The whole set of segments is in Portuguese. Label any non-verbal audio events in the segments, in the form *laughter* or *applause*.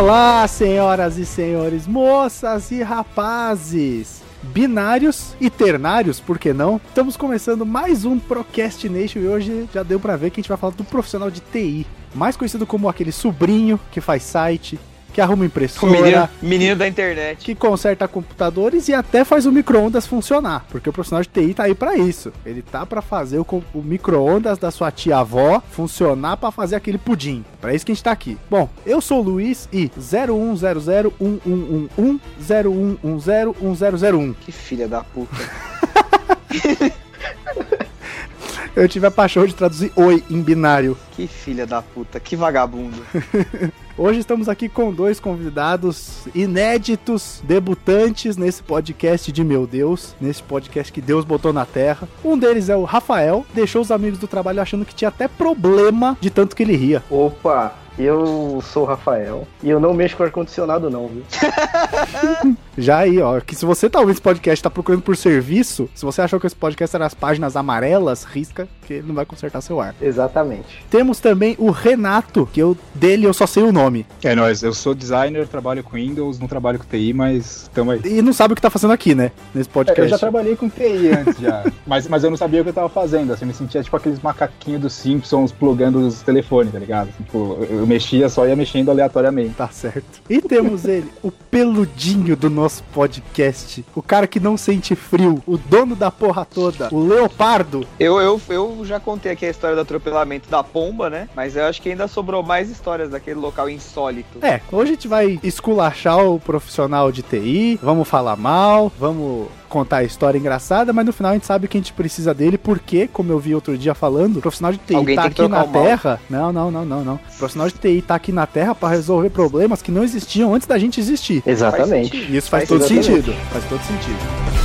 Olá, senhoras e senhores, moças e rapazes, binários e ternários, por que não? Estamos começando mais um Procrastination e hoje já deu pra ver que a gente vai falar do profissional de TI, mais conhecido como aquele sobrinho que faz site, que arruma O impressora, menino, menino da internet. que conserta computadores e até faz o micro-ondas funcionar, porque o profissional de TI tá aí pra isso. Ele tá pra fazer o, o micro-ondas da sua tia-avó funcionar pra fazer aquele pudim. Pra isso que a gente tá aqui. Bom, eu sou o Luiz e 010011110110101001. Que filha da puta. *laughs* Eu tive a paixão de traduzir oi em binário. Que filha da puta. Que vagabundo. *laughs* Hoje estamos aqui com dois convidados inéditos, debutantes nesse podcast de meu Deus, nesse podcast que Deus botou na terra. Um deles é o Rafael, deixou os amigos do trabalho achando que tinha até problema de tanto que ele ria. Opa, eu sou o Rafael e eu não mexo com ar-condicionado não, viu? *laughs* Já aí, ó, que se você tá ouvindo esse podcast e tá procurando por serviço, se você achou que esse podcast era as páginas amarelas, risca, que ele não vai consertar seu ar. Exatamente. Temos também o Renato, que eu dele eu só sei o nome. É nóis, eu sou designer, trabalho com Windows, não trabalho com TI, mas tamo aí. E não sabe o que tá fazendo aqui, né? Nesse É, podcast. Eu já trabalhei com TI antes já, *laughs* mas, mas eu não sabia o que eu tava fazendo, assim, eu me sentia tipo aqueles macaquinhos dos Simpsons plugando os telefones, tá ligado? Assim, tipo, eu eu mexia, só ia mexendo aleatoriamente. Tá certo. E temos ele, o peludinho do nosso podcast. O cara que não sente frio, o dono da porra toda, o leopardo. Eu, eu, eu já contei aqui a história do atropelamento da pomba, né? Mas eu acho que ainda sobrou mais histórias daquele local insólito. É, hoje a gente vai esculachar o profissional de TI, vamos falar mal, vamos contar a história engraçada, mas no final a gente sabe que a gente precisa dele, porque, como eu vi outro dia falando, o profissional de TI Alguém tá aqui na. Terra. Não, não, não, não, não. O profissional de TI tá aqui na Terra pra resolver problemas que não existiam antes da gente existir. Exatamente. E isso faz, Faz todo exatamente. sentido. Faz todo sentido.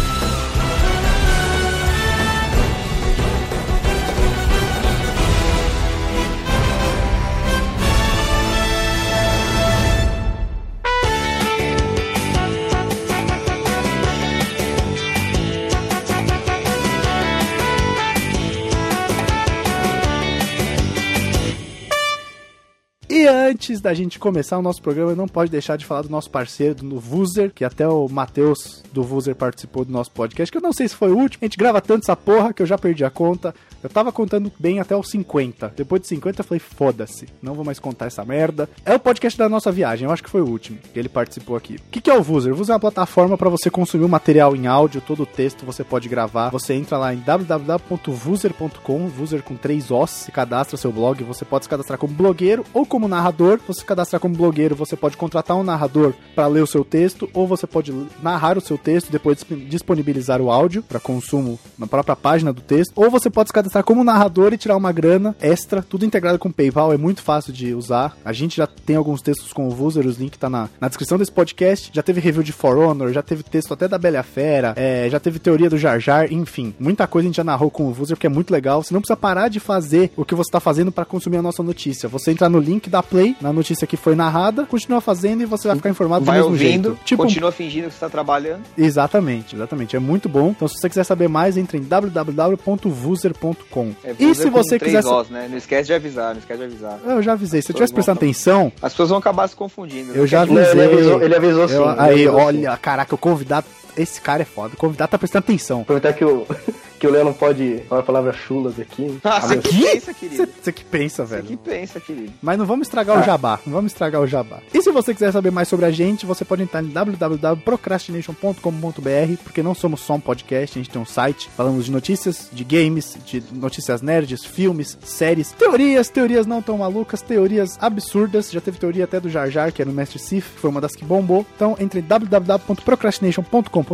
Antes da gente começar o nosso programa, não pode deixar de falar do nosso parceiro, do Vuser, que até o Matheus do Vuser participou do nosso podcast, que eu não sei se foi o último. A gente grava tanto essa porra que eu já perdi a conta. Eu tava contando bem até os 50. Depois de 50 eu falei, foda-se, não vou mais contar essa merda. É o podcast da nossa viagem, eu acho que foi o último ele participou aqui. O que, que é o Vuser? O Vuser é uma plataforma para você consumir o material em áudio, todo o texto você pode gravar. Você entra lá em www.vuser.com, Vuser com três Os, se cadastra seu blog, você pode se cadastrar como blogueiro ou como narrador. Você se cadastrar como blogueiro, você pode contratar um narrador para ler o seu texto, ou você pode narrar o seu texto e depois disp- disponibilizar o áudio para consumo na própria página do texto, ou você pode se cadastrar como narrador e tirar uma grana extra, tudo integrado com o PayPal, é muito fácil de usar. A gente já tem alguns textos com o Vuser, os links tá na, na descrição desse podcast. Já teve review de For Honor, já teve texto até da Bela Fera, é, já teve teoria do Jar Jar, enfim, muita coisa a gente já narrou com o Vuser, porque é muito legal. Você não precisa parar de fazer o que você tá fazendo para consumir a nossa notícia. Você entra no link da Play, na notícia que foi narrada, continua fazendo e você vai ficar informado Vai do mesmo ouvindo, jeito. Tipo, continua fingindo que você tá trabalhando. Exatamente, exatamente. É muito bom. Então, se você quiser saber mais, entre em www.vuser.com. É, e se com você três quiser. Os, né? Não esquece de avisar, não esquece de avisar. Eu já avisei. Se eu tivesse vão prestando atenção, As pessoas vão acabar se confundindo. eu né? já avisei. ele avisou, ele avisou sim. Eu- aí, avisou sim. olha, caraca, o convidado. Esse cara é foda. O convidado tá prestando atenção. Aproveitar que o, *laughs* que o Léo não pode falar palavras chulas aqui. Ah, você Abençoe. que pensa, querido. Você que pensa, Você velho. que pensa, querido. Mas não vamos estragar o Ah. jabá. Não vamos estragar o jabá. E se você quiser saber mais sobre a gente, você pode entrar em www.procrastination.com.br, porque não somos só um podcast, a gente tem um site. Falamos de notícias, de games, de notícias nerds, filmes, séries, teorias, teorias não tão malucas, teorias absurdas. Já teve teoria até do Jar Jar, que era o Mestre Sif, foi uma das que bombou. Então entre em www.procrastination.com.br,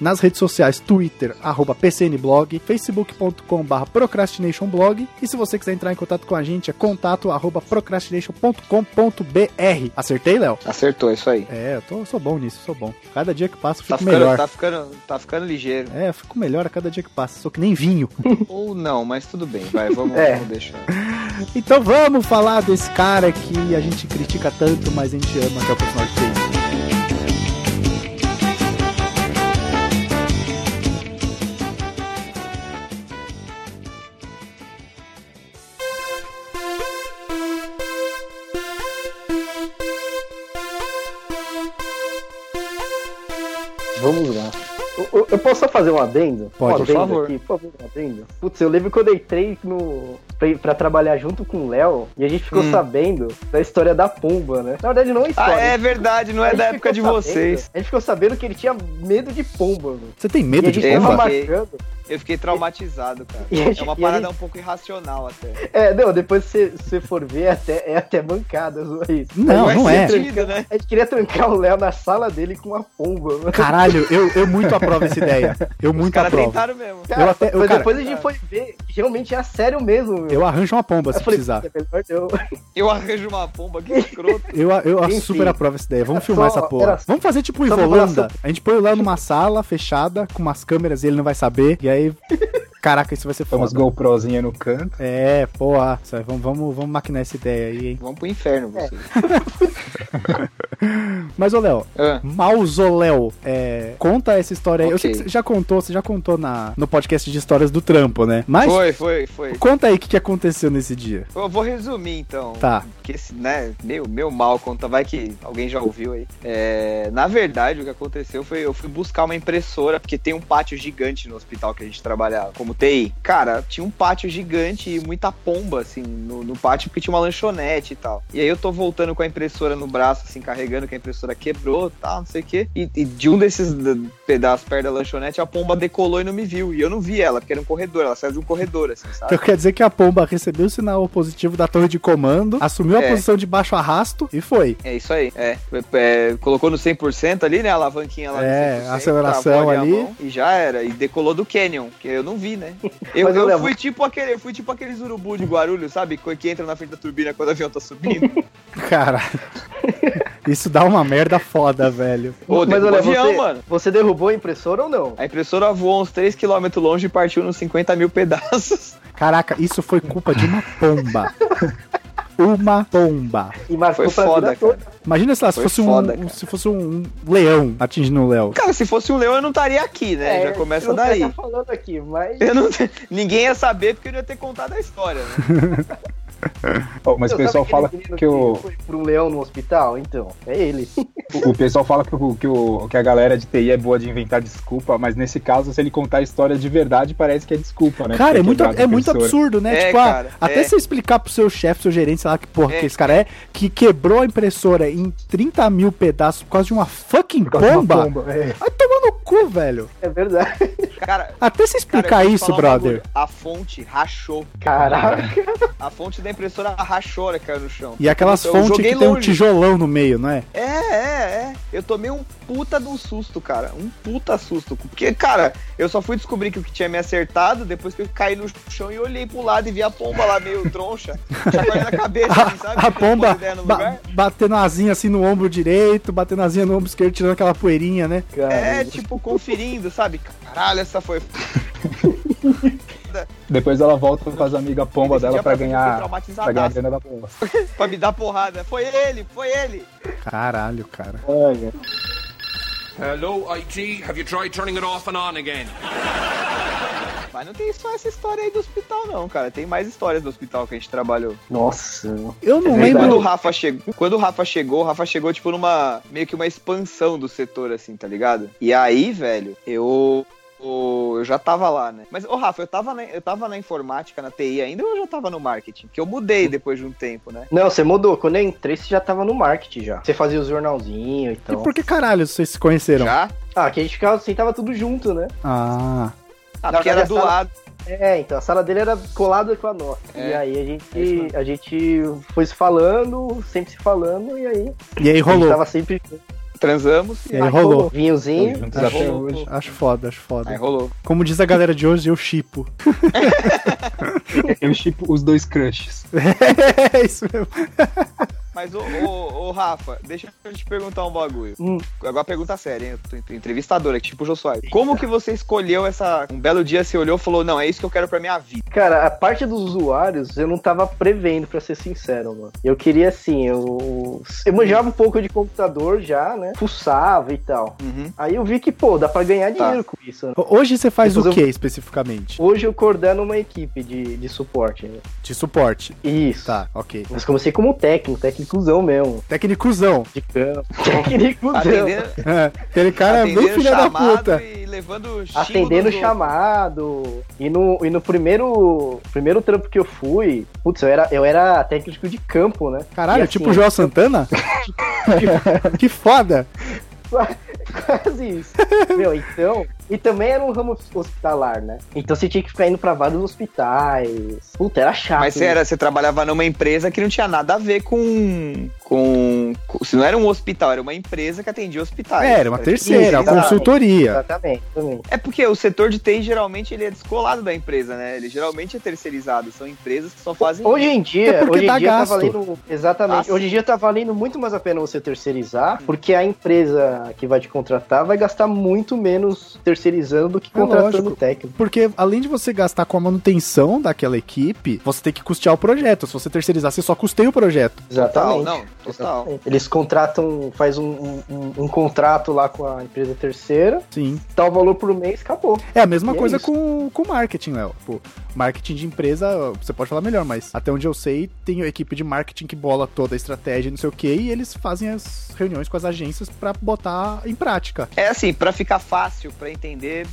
nas redes sociais, Twitter, arroba PCNblog, facebook.com.br procrastinationblog. E se você quiser entrar em contato com a gente, é contato arroba procrastination.com.br. Acertei, Léo? Acertou, isso aí. É, eu tô, sou bom nisso, sou bom. Cada dia que passa, eu Tá fico ficando, melhor. tá, ficando, tá ficando ligeiro. É, eu fico melhor a cada dia que passa. Sou que nem vinho. *laughs* Ou não, mas tudo bem, vai, vamos, É. vamos deixar. Então vamos falar desse cara que a gente critica tanto, mas a gente ama, que é o personagem de vamos lá. Eu, eu- posso só fazer um adendo? Pode, um por adendo favor. Aqui, por favor, um adendo. Putz, eu lembro que eu entrei no, pra, pra trabalhar junto com o Léo e a gente ficou Hum. sabendo da história da Pomba, né? Na verdade, não é Ah, história. é verdade, não é da época de sabendo- vocês. A gente ficou sabendo que ele tinha medo de pomba, mano. Você tem medo de gente Eu fiquei- marcando. Eu fiquei traumatizado, cara. A gente- É uma parada gente- um pouco irracional até. É, não, depois se você for ver, é até, é até mancada isso. Não, não queria é. sentido, né? A gente queria trancar o Léo na sala dele com uma pomba, mano. Caralho, eu, eu muito aprovo essa ideia. Eu Os muito caras aprovo. tentaram mesmo. Cara, Eu até- eu, mas cara- depois a gente foi ver realmente é sério mesmo, meu. Eu arranjo uma pomba se falei, precisar. "Puta, é eu. *laughs* Eu arranjo uma pomba, que escroto. Eu, eu Enfim. super aprovo essa ideia. Vamos filmar só- essa porra. era- Vamos fazer tipo o Ivolanda. A gente põe o Léo numa sala fechada, com umas câmeras e ele não vai saber. E aí. *laughs* Caraca, isso vai ser Tem umas foda. GoProzinha no canto. É, porra. Vamos, vamos, vamos maquinar essa ideia aí, hein? Vamos pro inferno, vocês. *laughs* Mas, ô Léo, Ah, Mausoléu, é, conta essa história aí. Eu sei que você já contou, você já contou na, no podcast de histórias do trampo, né? Mas foi, foi, foi. conta aí o que, que aconteceu nesse dia. Eu vou resumir então. Tá. Porque esse, né, meu, meu mal conta, vai que alguém já ouviu aí. É, na verdade, o que aconteceu foi eu fui buscar uma impressora, porque tem um pátio gigante no hospital que a gente trabalhava, como TI. Cara, tinha um pátio gigante e muita pomba, assim, no, no pátio, porque tinha uma lanchonete e tal. E aí eu tô voltando com a impressora no braço, assim, carregando, que a impressora quebrou, tal, não sei o quê. E, e de um desses pedaços perto da lanchonete, a pomba decolou e não me viu. E eu não vi ela, porque era um corredor, ela saiu de um corredor, assim, sabe? Então quer dizer que a pomba recebeu o sinal positivo da torre de comando, assumiu a É. posição de baixo arrasto e foi. É isso aí. É, É, colocou no 100% ali, né? A alavanquinha lá É, no 100%, aceleração ali. mão e já era. E decolou do Canyon, que eu não vi, né? *laughs* Eu, eu eu fui tipo aquele, eu fui tipo aqueles urubu de Guarulhos, sabe? Que entra na frente da turbina quando o avião tá subindo. *laughs* Caralho. *laughs* Isso dá uma merda foda, velho. Ô, Mas olha, avião, você, mano. você derrubou a impressora ou não? A impressora voou uns 3km longe e partiu nos 50 mil pedaços. Caraca, isso foi culpa de uma pomba. *laughs* Uma pomba. E marcou Foi foda, cara. Imagina se, lá, se fosse, foda, um, se fosse um leão atingindo o Léo. Cara, se fosse um leão, eu não estaria aqui, né? Já começa É, eu não sei daí. o que tá falando aqui, mas... Eu não... Ninguém ia saber porque eu ia ter contado a história, né? *laughs* Ó, mas o pessoal fala menino que o, foi um leão no hospital? Então, é ele. o pessoal fala que, o, que, o, que a galera de TI é boa de inventar desculpa, mas nesse caso, se ele contar a história de verdade, parece que é desculpa, né? Cara, Ter é muito, é muito absurdo, né? É, tipo, ah, cara, até é. você explicar pro seu chefe, seu gerente, sei lá que porra É. que esse cara é, que quebrou a impressora em 30 mil pedaços por causa de uma fucking causa de uma é. Vai tomar no cu, velho. É verdade. Cara, Até você cara, explicar te isso, um brother. bagulho. A fonte rachou. Caraca. A fonte da impressora rachou, que caiu no chão. E aquelas Eu fontes que tem um longe. tijolão no meio, não? É, é, é. Eu tomei um puta de um susto, cara. Um puta susto. Porque, cara, eu só fui descobrir que o que tinha me acertado depois que eu caí no chão e olhei pro lado e vi a pomba lá meio troncha. *laughs* Chacoalhando na cabeça, assim, sabe? A, a Não pomba ba- batendo a asinha assim no ombro direito, batendo a asinha no ombro esquerdo, tirando aquela poeirinha, né? É, tipo, conferindo, sabe? Caralho, essa foi. *laughs* *laughs* Depois ela volta com as amigas pomba dela pra ganhar, pra ganhar a grana da pomba. *laughs* pra me dar porrada. Foi ele, foi ele. Caralho, cara. Olha. Hello, IT. Have you tried turning it off and on again? Mas não tem só essa história aí do hospital, não, cara. Tem mais histórias do hospital que a gente trabalhou. Nossa. Eu não É lembro. quando o Rafa chegou, quando o Rafa chegou, o Rafa chegou tipo numa meio que uma expansão do setor assim, tá ligado? E aí, velho, eu o- eu já tava lá, né? Mas, ô Rafa, eu tava, na, eu tava na informática, na TI ainda ou eu já tava no marketing? Que eu mudei depois de um tempo, né? Não, você mudou. Quando eu entrei, você já tava no marketing já. Você fazia o jornalzinho e E tal. por que caralho vocês se conheceram? Já? Ah, que a gente ficava assim, tava tudo junto, né? Ah. Ah, porque era do sala- lado. É, então, a sala dele era colada com a nossa. É, e aí a é gente, mesmo. a gente foi se falando, sempre se falando, e aí E aí a gente rolou. tava sempre Transamos E aí rolou. vinhozinho. Estamos juntos aí até rolou. hoje. Acho foda, acho Aí foda. rolou. Como diz a galera de hoje, eu chipo. *laughs* Eu chipo os dois crushes. *laughs* É isso mesmo. *laughs* Mas, ô, ô, ô, Rafa, deixa eu te perguntar um bagulho. Hum. Agora pergunta séria, hein? Eu tô ent- entrevistador aqui, tipo o Soares. Como que você escolheu essa. Um belo dia você olhou e falou: Não, é isso que eu quero pra minha vida. Cara, a parte dos usuários eu não tava prevendo, pra ser sincero, mano. Eu queria assim, eu. Eu manjava um pouco de computador já, né? Fuçava e tal. Uhum. Aí eu vi que, pô, dá pra ganhar Tá. dinheiro com isso, né? Hoje você faz Depois o eu- que especificamente? Hoje eu coordeno uma equipe de, de suporte. Né? De suporte. Isso. Tá, ok. Mas comecei como técnico, técnico técnicozão mesmo. Técnicozão. De campo. Técnicozão. É, aquele cara é bem filha da chamado puta. e levando Atendendo chamado. E no, e no primeiro, primeiro trampo que eu fui, putz, eu era, eu era técnico de campo, né? Caralho, assim, tipo o João Santana? *laughs* que foda. *laughs* Quase isso. Meu, então. E também era um ramo hospitalar, né? Então você tinha que ficar indo pra vários hospitais. Puta, era chato. Mas você, era, você trabalhava numa empresa que não tinha nada a ver com, com, com- Se não era um hospital, era uma empresa que atendia hospitais. É, era uma tipo terceira, Isso, a consultoria. Exatamente, também. É porque o setor de TI geralmente ele é descolado da empresa, né? Ele geralmente é terceirizado. São empresas que só fazem. Hoje em É dia, porque hoje em dia tá gasto. valendo. Exatamente. Hoje em dia tá valendo muito mais a pena você terceirizar, porque a empresa que vai te contratar vai gastar muito menos terceirizando do que É contratando lógico. técnico. Porque além de você gastar com a manutenção daquela equipe, você tem que custear o projeto. Se você terceirizar, você só custeia o projeto. Total, Exatamente. não, total. Eles contratam, faz um, um- um- um contrato lá com a empresa terceira, Sim. dá o valor por mês, acabou. É a mesma E é coisa isso. com com marketing, Léo. Pô, marketing de empresa, você pode falar melhor, mas até onde eu sei, tem a equipe de marketing que bola toda a estratégia, e não sei o que, e eles fazem as reuniões com as agências pra botar em prática. É assim, pra ficar fácil, pra entender,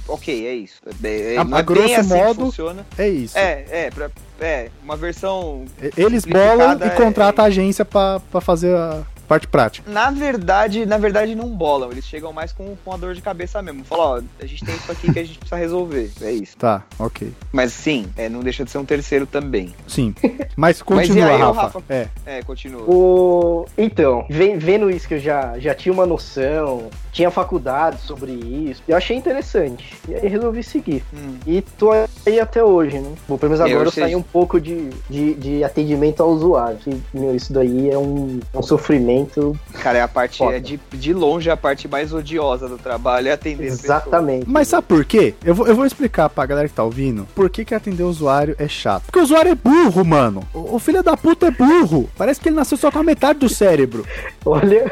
ok, é isso. É, é, A- a é grosso assim modo- funciona. É isso. É, é, pra, é, uma versão Eles bolam e é- contratam a agência pra fazer a parte prática. Na verdade, na verdade não bolam, eles chegam mais com, com a dor de cabeça mesmo. Falam, ó, a gente tem isso aqui que a gente precisa resolver. É isso. Tá, ok. Mas sim, é, não deixa de ser um terceiro também. Sim. Mas *laughs* Mas continua, e aí, Rafa. Rafa? É. É, continua. O... Então, vendo isso que eu já, já tinha uma noção, tinha faculdade sobre isso, eu achei interessante. E aí resolvi seguir. Hum. E tô aí até hoje, né? Bom, pelo menos Eu agora eu, sei. saí um pouco de, de, de atendimento ao usuário. Que, meu, isso daí é um, um sofrimento. Cara, é a parte, é de, de longe a parte mais odiosa do trabalho, é atender. Exatamente. Mas sabe por quê? Eu vou, eu vou explicar pra galera que tá ouvindo por que, que atender o usuário é chato. Porque o usuário é burro, mano. O, o filho da puta é burro. Parece que ele nasceu só com a metade do cérebro. *laughs* Olha,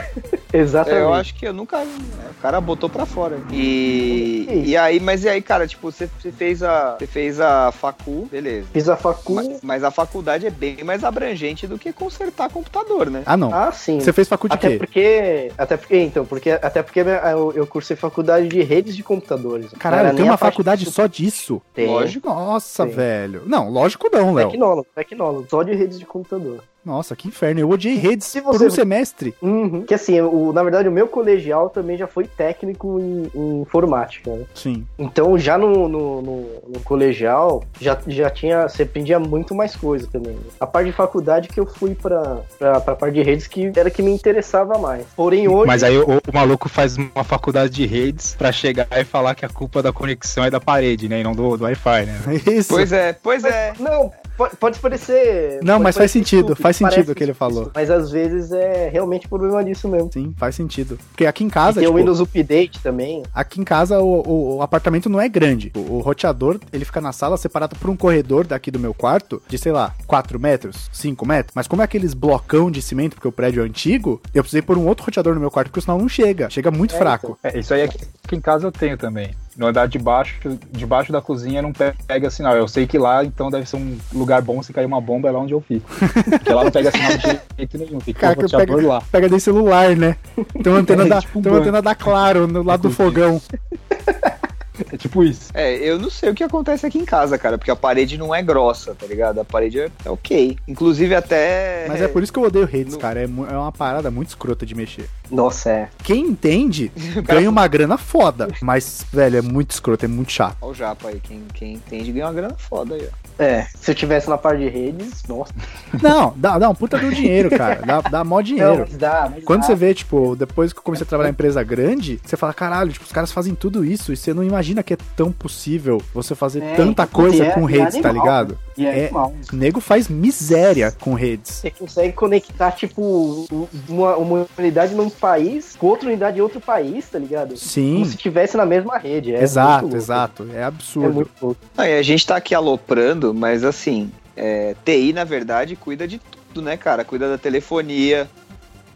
É, exatamente. eu acho que eu nunca. O cara botou pra fora. E, e aí, mas e aí, cara, tipo, você, você fez a. Você fez a facu, beleza. Fiz a facu. Mas, mas a faculdade é bem mais abrangente do que consertar computador, né? Ah, não. Ah, sim. Você fez faculdade de Até quê? porque. Até porque, então, porque até porque eu, eu cursei faculdade de redes de computadores. Caralho, tem uma faculdade de só disso? Tem. Lógico. Nossa, Sim. velho. Não, lógico não, Léo. Tecnólogo, tecnólogo, só de redes de computador. Nossa, que inferno. Eu odiei redes Se por você- um semestre. Uhum. Que assim, o, na verdade, o meu colegial também já foi técnico em, em informática, né? Sim. Então, já no, no, no- no colegial, já, já tinha. Você aprendia muito mais coisa também. né? A parte de faculdade que eu fui pra, pra, pra parte de redes que era que me interessava mais. Porém, hoje. Mas aí o, o maluco faz uma faculdade de redes pra chegar e falar que a culpa da conexão é da parede, né? E não do, do Wi-Fi, né? *laughs* Isso. Pois é, pois é. Não, pode, pode parecer. Não, pode mas faz parecer sentido, estúpido, faz sentido o que ele falou. Mas às vezes é realmente problema disso mesmo. Sim, faz sentido. Porque aqui em casa, Tem o tipo, Windows Update também. aqui em casa o, o- o apartamento não é grande. O, o roteador, ele fica na sala separado por um corredor daqui do meu quarto de, sei lá, 4 metros, 5 metros. Mas como é aqueles blocão de cimento, porque o prédio é antigo, eu precisei pôr um outro roteador no meu quarto, porque senão não chega. Chega muito É, fraco. É, isso aí aqui, aqui em casa eu tenho também. No andar de baixo, debaixo da cozinha não pega sinal. Eu sei que lá, então, deve ser um lugar bom se cair uma bomba, é lá onde eu fico. Porque lá não pega sinal de jeito nenhum. Ter Cara, um pega, lá. pega de celular, né? Tem uma antena, *laughs* É, da, tipo tem uma antena da Claro no lado do fogão. *laughs* É tipo isso. É, eu não sei o que acontece aqui em casa, cara, porque a parede não é grossa, tá ligado? A parede é, é ok. Inclusive até. Mas é por isso que eu odeio redes, No- cara. É, é uma parada muito escrota de mexer. Nossa, é. Quem entende, *laughs* ganha uma grana foda. Mas, velho, é muito escroto, é muito chato. Olha o Japa aí, quem, quem entende ganha uma grana foda aí, ó. É, se eu tivesse na parte de redes, nossa. *laughs* Não, dá, dá um puta do dinheiro, cara. Dá, dá mó Não, dinheiro. mas dá, mas Quando dá. você vê, tipo, depois que eu comecei a trabalhar em empresa grande, você fala, caralho, tipo, os caras fazem tudo isso e você não imagina que é tão possível você fazer É, tanta coisa é- com é redes, tá animal, ligado? E é, é- animal. Nego faz miséria com redes. Você consegue conectar, tipo, uma, uma unidade num país com outra unidade em outro país, tá ligado? Sim, Como se estivesse na mesma rede. É exato, exato. É É absurdo. muito louco. Não, e a gente tá aqui aloprando, mas assim, é, TI, na verdade, cuida de tudo, né, cara? Cuida da telefonia,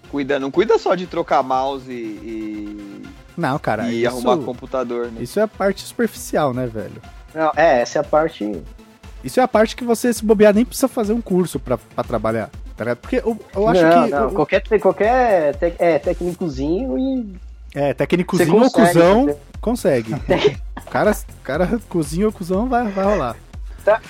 cuida, não cuida só de trocar mouse e, Não, cara, e isso, arrumar computador, né? isso é a parte superficial, né, velho? Não, é, essa é a parte. Isso é a parte que você, se bobear, nem precisa fazer um curso pra, pra trabalhar. tá ligado? Porque eu, eu acho não, que. não, o- qualquer, qualquer tec- é, técnicozinho e. É, técnicozinho ou cuzão, você- consegue. O *laughs* cara, cara cozinho ou cuzão vai, vai rolar. Tá.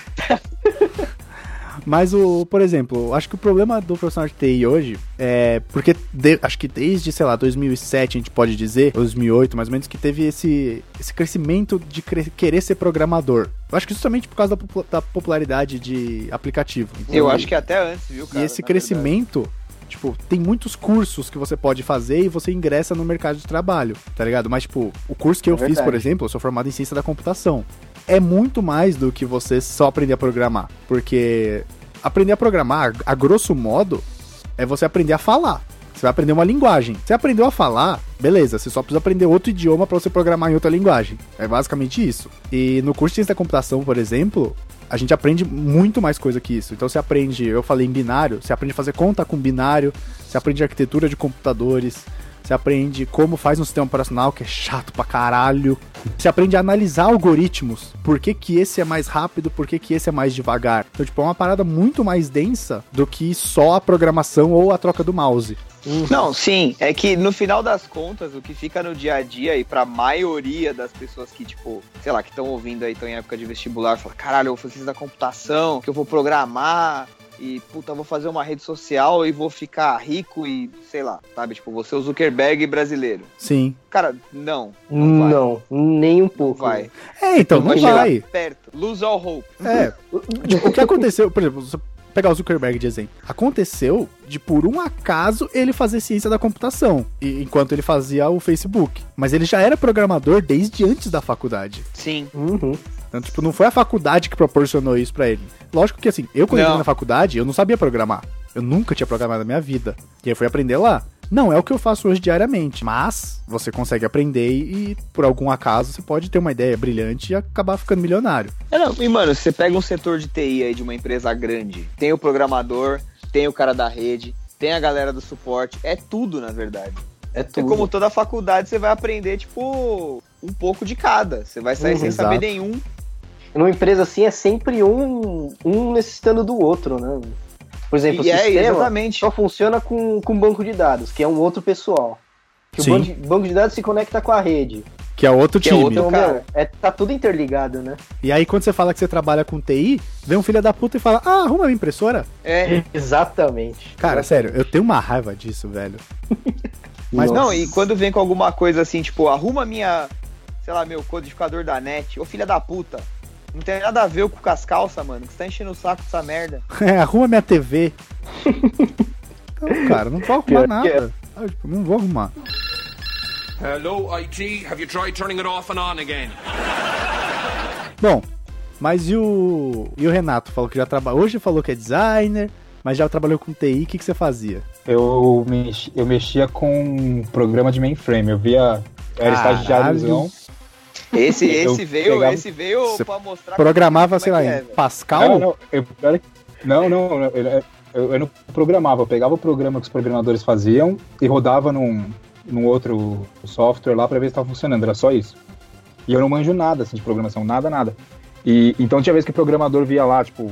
Mas o, por exemplo, acho que o problema do profissional de TI hoje é porque de- acho que desde, sei lá, 2007 a gente pode dizer, 2008 mais ou menos, que teve esse, esse crescimento de cre- querer ser programador. Eu acho que justamente por causa da, da popularidade de aplicativo. Eu acho que até antes, viu, cara? E esse crescimento, tipo, tem muitos cursos que você pode fazer e você ingressa no mercado de trabalho, tá ligado? Mas, tipo, o curso que É eu fiz, por verdade. exemplo, eu sou formado em ciência da computação. É muito mais do que você só aprender a programar. Porque aprender a programar, a grosso modo, é você aprender a falar. Você vai aprender uma linguagem. Você aprendeu a falar, beleza, você só precisa aprender outro idioma pra você programar em outra linguagem. É basicamente isso. E no curso de ciência da computação, por exemplo, a gente aprende muito mais coisa que isso. Então você aprende, eu falei em binário, você aprende a fazer conta com binário, você aprende arquitetura de computadores, você aprende como faz um sistema operacional, que é chato pra caralho. Você aprende a analisar algoritmos. Por que, que esse é mais rápido, por que, que esse é mais devagar. Então, tipo, é uma parada muito mais densa do que só a programação ou a troca do mouse. Não, sim, é que no final das contas, o que fica no dia a dia e pra maioria das pessoas que, tipo, sei lá, que estão ouvindo aí, estão em época de vestibular, fala, caralho, eu vou fazer da computação, que eu vou programar e, puta, vou fazer uma rede social e vou ficar rico e, sei lá, sabe? Tipo, vou ser o Zuckerberg brasileiro. Sim. Cara, não, não vai. Não, nem um Não pouco. vai. É, então, não vai chegar vai. perto. Lose all hope. É. Tipo, o que aconteceu, por exemplo, você pegar o Zuckerberg de exemplo. Aconteceu de, por um acaso, ele fazer ciência da computação, e- enquanto ele fazia o Facebook. Mas ele já era programador desde antes da faculdade. Sim. Uhum. Então, tipo, não foi a faculdade que proporcionou isso pra ele. Lógico que, assim, eu quando entrei na faculdade, eu não sabia programar. Eu nunca tinha programado na minha vida. E aí eu fui aprender lá. Não é o que eu faço hoje diariamente, mas você consegue aprender e, por algum acaso, você pode ter uma ideia brilhante e acabar ficando milionário. É, não, e mano, você pega um setor de TI aí de uma empresa grande, tem o programador, tem o cara da rede, tem a galera do suporte, é tudo na verdade. É É tudo. como toda faculdade, você vai aprender, tipo, um pouco de cada. Você vai sair Uhum, sem exato. saber nenhum. Numa empresa assim é sempre um, um necessitando do outro, né? Por exemplo, E o é, sistema exatamente. só funciona com, com banco de dados, que é um outro pessoal. Que o Sim. banco de, banco de dados se conecta com a rede. Que é outro Que é time. outro- Então, cara. meu, é, tá tudo interligado, né? E aí, quando você fala que você trabalha com TI, vem um filho da puta e fala: Ah, arruma minha impressora. É. Exatamente. Cara, sério, eu tenho uma raiva disso, velho. *laughs* Mas Nossa. Não, e quando vem com alguma coisa assim, tipo, arruma minha, sei lá, meu codificador da net, ô filha da puta. Não tem nada a ver com as calças, mano. Que você tá enchendo o saco dessa merda. *laughs* É, arruma minha TV. Então, cara, não vou arrumar nada. Ah, tipo, não vou arrumar. Hello, IT. Have you tried turning it off and on again? Bom, mas e o, e o Renato? Falou que já trabalha. Hoje falou que é designer, mas já trabalhou com TI. O que, que você fazia? Eu, mex- eu mexia com um programa de mainframe. Eu via. Eu era Caralho. estagiáriozão. Esse, esse veio, pegava- esse veio pra mostrar Programava, como sei é lá, que em é. Pascal? Não, não, eu, era- não, não, eu, eu, eu não programava, eu pegava o programa que os programadores faziam e rodava num, num outro software lá pra ver se estava funcionando, era só isso. E eu não manjo nada assim, de programação, nada, nada. E, então tinha vez que o programador via lá, tipo,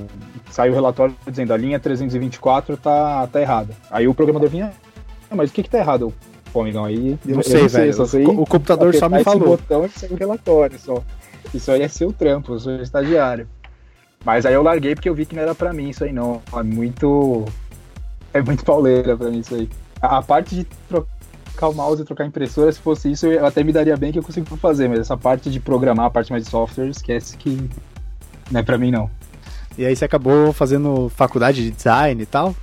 saiu o relatório dizendo a linha 324 tá, tá errada. Aí o programador vinha, "Ah, mas o que que tá errado? Eu, Amigão, aí Eu não sei, velho. sei O computador só me apertar esse falou. botão e sair o relatório só. Isso aí é seu trampo, eu sou estagiário. Mas aí eu larguei porque eu vi que não era pra mim isso aí não. É muito. É muito pauleira pra mim isso aí. A, a parte de trocar o mouse e trocar a impressora, se fosse isso, eu até me daria bem que eu consigo fazer, mas essa parte de programar, a parte mais de software, esquece que não é pra mim não. E aí você acabou fazendo faculdade de design e tal?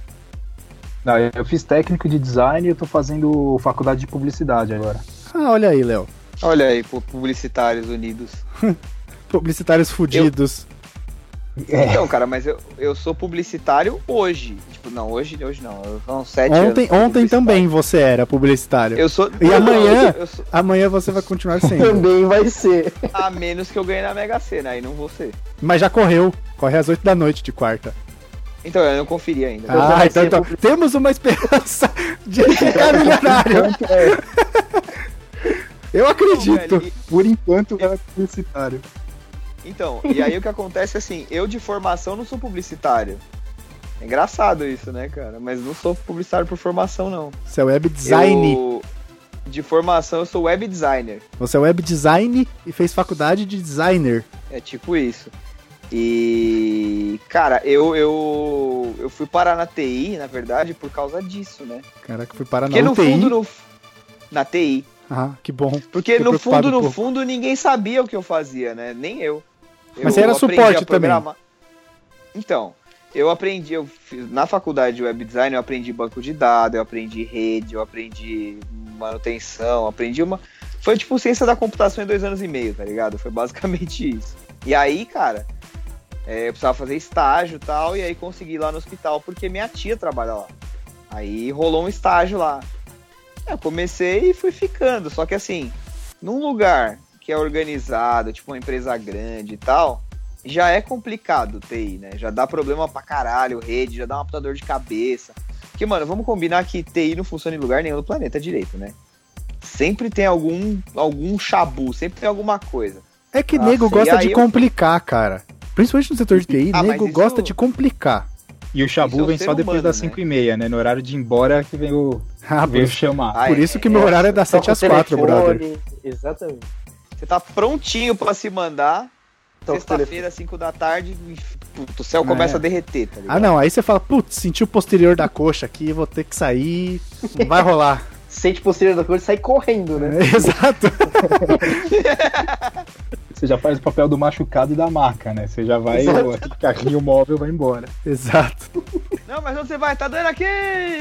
Não, eu fiz técnico de design e eu tô fazendo faculdade de publicidade agora. Ah, olha aí, Léo. Olha aí, publicitários unidos. *laughs* Publicitários fudidos. Então, cara, mas eu, eu sou publicitário hoje. Tipo, não, hoje, hoje não. Eu são sete Ontem, anos. ontem também você era publicitário. Eu sou. E não, amanhã? Eu, eu sou, Amanhã você vai continuar sendo. Também vai ser. a menos que eu ganhe na Mega Sena, aí não vou ser. Mas já correu. Corre às 8 da noite de quarta. Então, eu não conferi ainda. já Ah, então, então temos uma esperança de *laughs* ficar milionário. Eu acredito. Velho, e- Por enquanto é publicitário. Então, e aí o que acontece é assim, eu de formação não sou publicitário. É engraçado isso, né, cara? Mas não sou publicitário por formação, não. Você é web design. Eu- De formação, eu sou web designer. Você é web design e fez faculdade de designer. É tipo isso. E, cara, eu, eu, eu fui parar na TI, na verdade, por causa disso, né? Caraca, fui parar na Porque no UTI. fundo, no, na TI. Ah, que bom. Porque Fiquei no fundo, no pouco. fundo, ninguém sabia o que eu fazia, né? Nem eu. Mas Eu você era suporte programar- Então, eu aprendi, eu fiz, na faculdade de web design, eu aprendi banco de dados, eu aprendi rede, eu aprendi manutenção, aprendi uma. Foi tipo ciência da computação em dois anos e meio, tá ligado? Foi basicamente isso. E aí, cara, é, eu precisava fazer estágio e tal, e aí consegui ir lá no hospital porque minha tia trabalha lá. Aí rolou um estágio lá. Eu comecei e fui ficando, só que assim, num lugar que é organizado, tipo uma empresa grande e tal, já é complicado TI, né? Já dá problema pra caralho, rede, já dá uma puta dor de cabeça. Porque, mano, vamos combinar que TI não funciona em lugar nenhum do planeta direito, né? Sempre tem algum, algum chabu, sempre tem alguma coisa. É que Nossa, nego e gosta de aí eu- complicar, cara. Principalmente no setor de TI, Ah, nego gosta de complicar. E o Shabu é o vem só depois humano, das né? 5 e meia, né? No horário de ir embora que vem o, *laughs* Ah, veio chamar. Ah, por é, isso que é, meu é. horário é das Toca 7 o às 4, brother. Exatamente. Você tá prontinho pra se mandar. O Sexta-feira, 5 da tarde, puto, o céu começa É. a derreter, tá ligado? Ah, não, aí você fala, putz, senti o posterior da coxa aqui, vou ter que sair, não vai rolar. *laughs* Sente posterior da coisa e sai correndo, né? *laughs* Exato. Você já faz o papel do machucado e da maca, né? Você já vai, Exato. o aquele carrinho móvel vai embora. Exato. Não, mas onde você vai? Tá doendo aqui!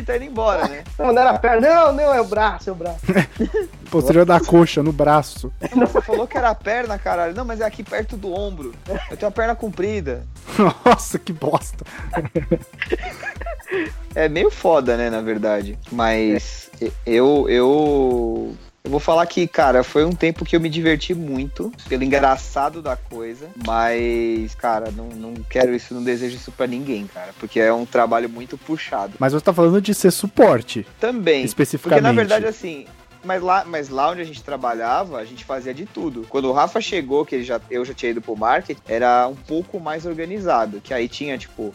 Tá indo embora, né? Não, não era a perna. Não, não, é o braço, é o braço. *laughs* Posterior da coxa, no braço. Você falou que era a perna, caralho. Não, mas é aqui perto do ombro. Eu tenho a perna comprida. Nossa, que bosta. É meio foda, né, na verdade. Mas eu, eu. Eu vou falar que, cara, foi um tempo que eu me diverti muito, pelo engraçado da coisa, mas, cara, não, não quero isso, não desejo isso pra ninguém, cara, porque é um trabalho muito puxado. Mas você tá falando de ser suporte, Também. Porque, especificamente. na verdade, assim, mas lá, mas lá onde a gente trabalhava, a gente fazia de tudo. Quando o Rafa chegou, que ele já, eu já tinha ido pro marketing, era um pouco mais organizado. Que aí tinha, tipo,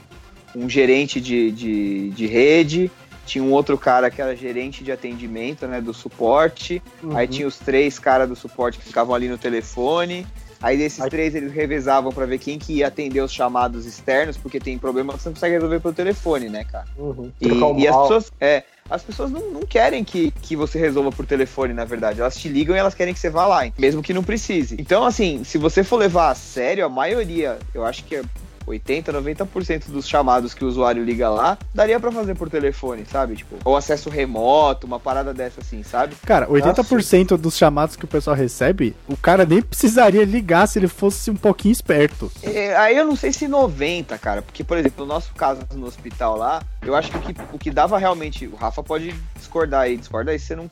um gerente de, de, de rede, tinha um outro cara que era gerente de atendimento, né, do suporte. Aí Uhum. tinha os três caras do suporte que ficavam ali no telefone. Aí desses Aí- três eles revezavam pra ver quem que ia atender os chamados externos, porque tem problema que você não consegue resolver pelo telefone, né, cara? Uhum. E, e as pessoas, é, as pessoas não, não querem que, que você resolva por telefone, na verdade. Elas te ligam e elas querem que você vá lá, mesmo que não precise. Então, assim, se você for levar a sério, a maioria, eu acho que é 80, 90% dos chamados que o usuário liga lá, daria pra fazer por telefone, sabe? Tipo, ou acesso remoto, uma parada dessa assim, sabe? Cara, 80% dos chamados que o pessoal recebe, o cara nem precisaria ligar se ele fosse um pouquinho esperto. É, aí eu não sei se 90, cara, porque, por exemplo, no nosso caso no hospital lá, eu acho que o que, o que dava realmente. O Rafa pode discordar aí, discorda aí se você não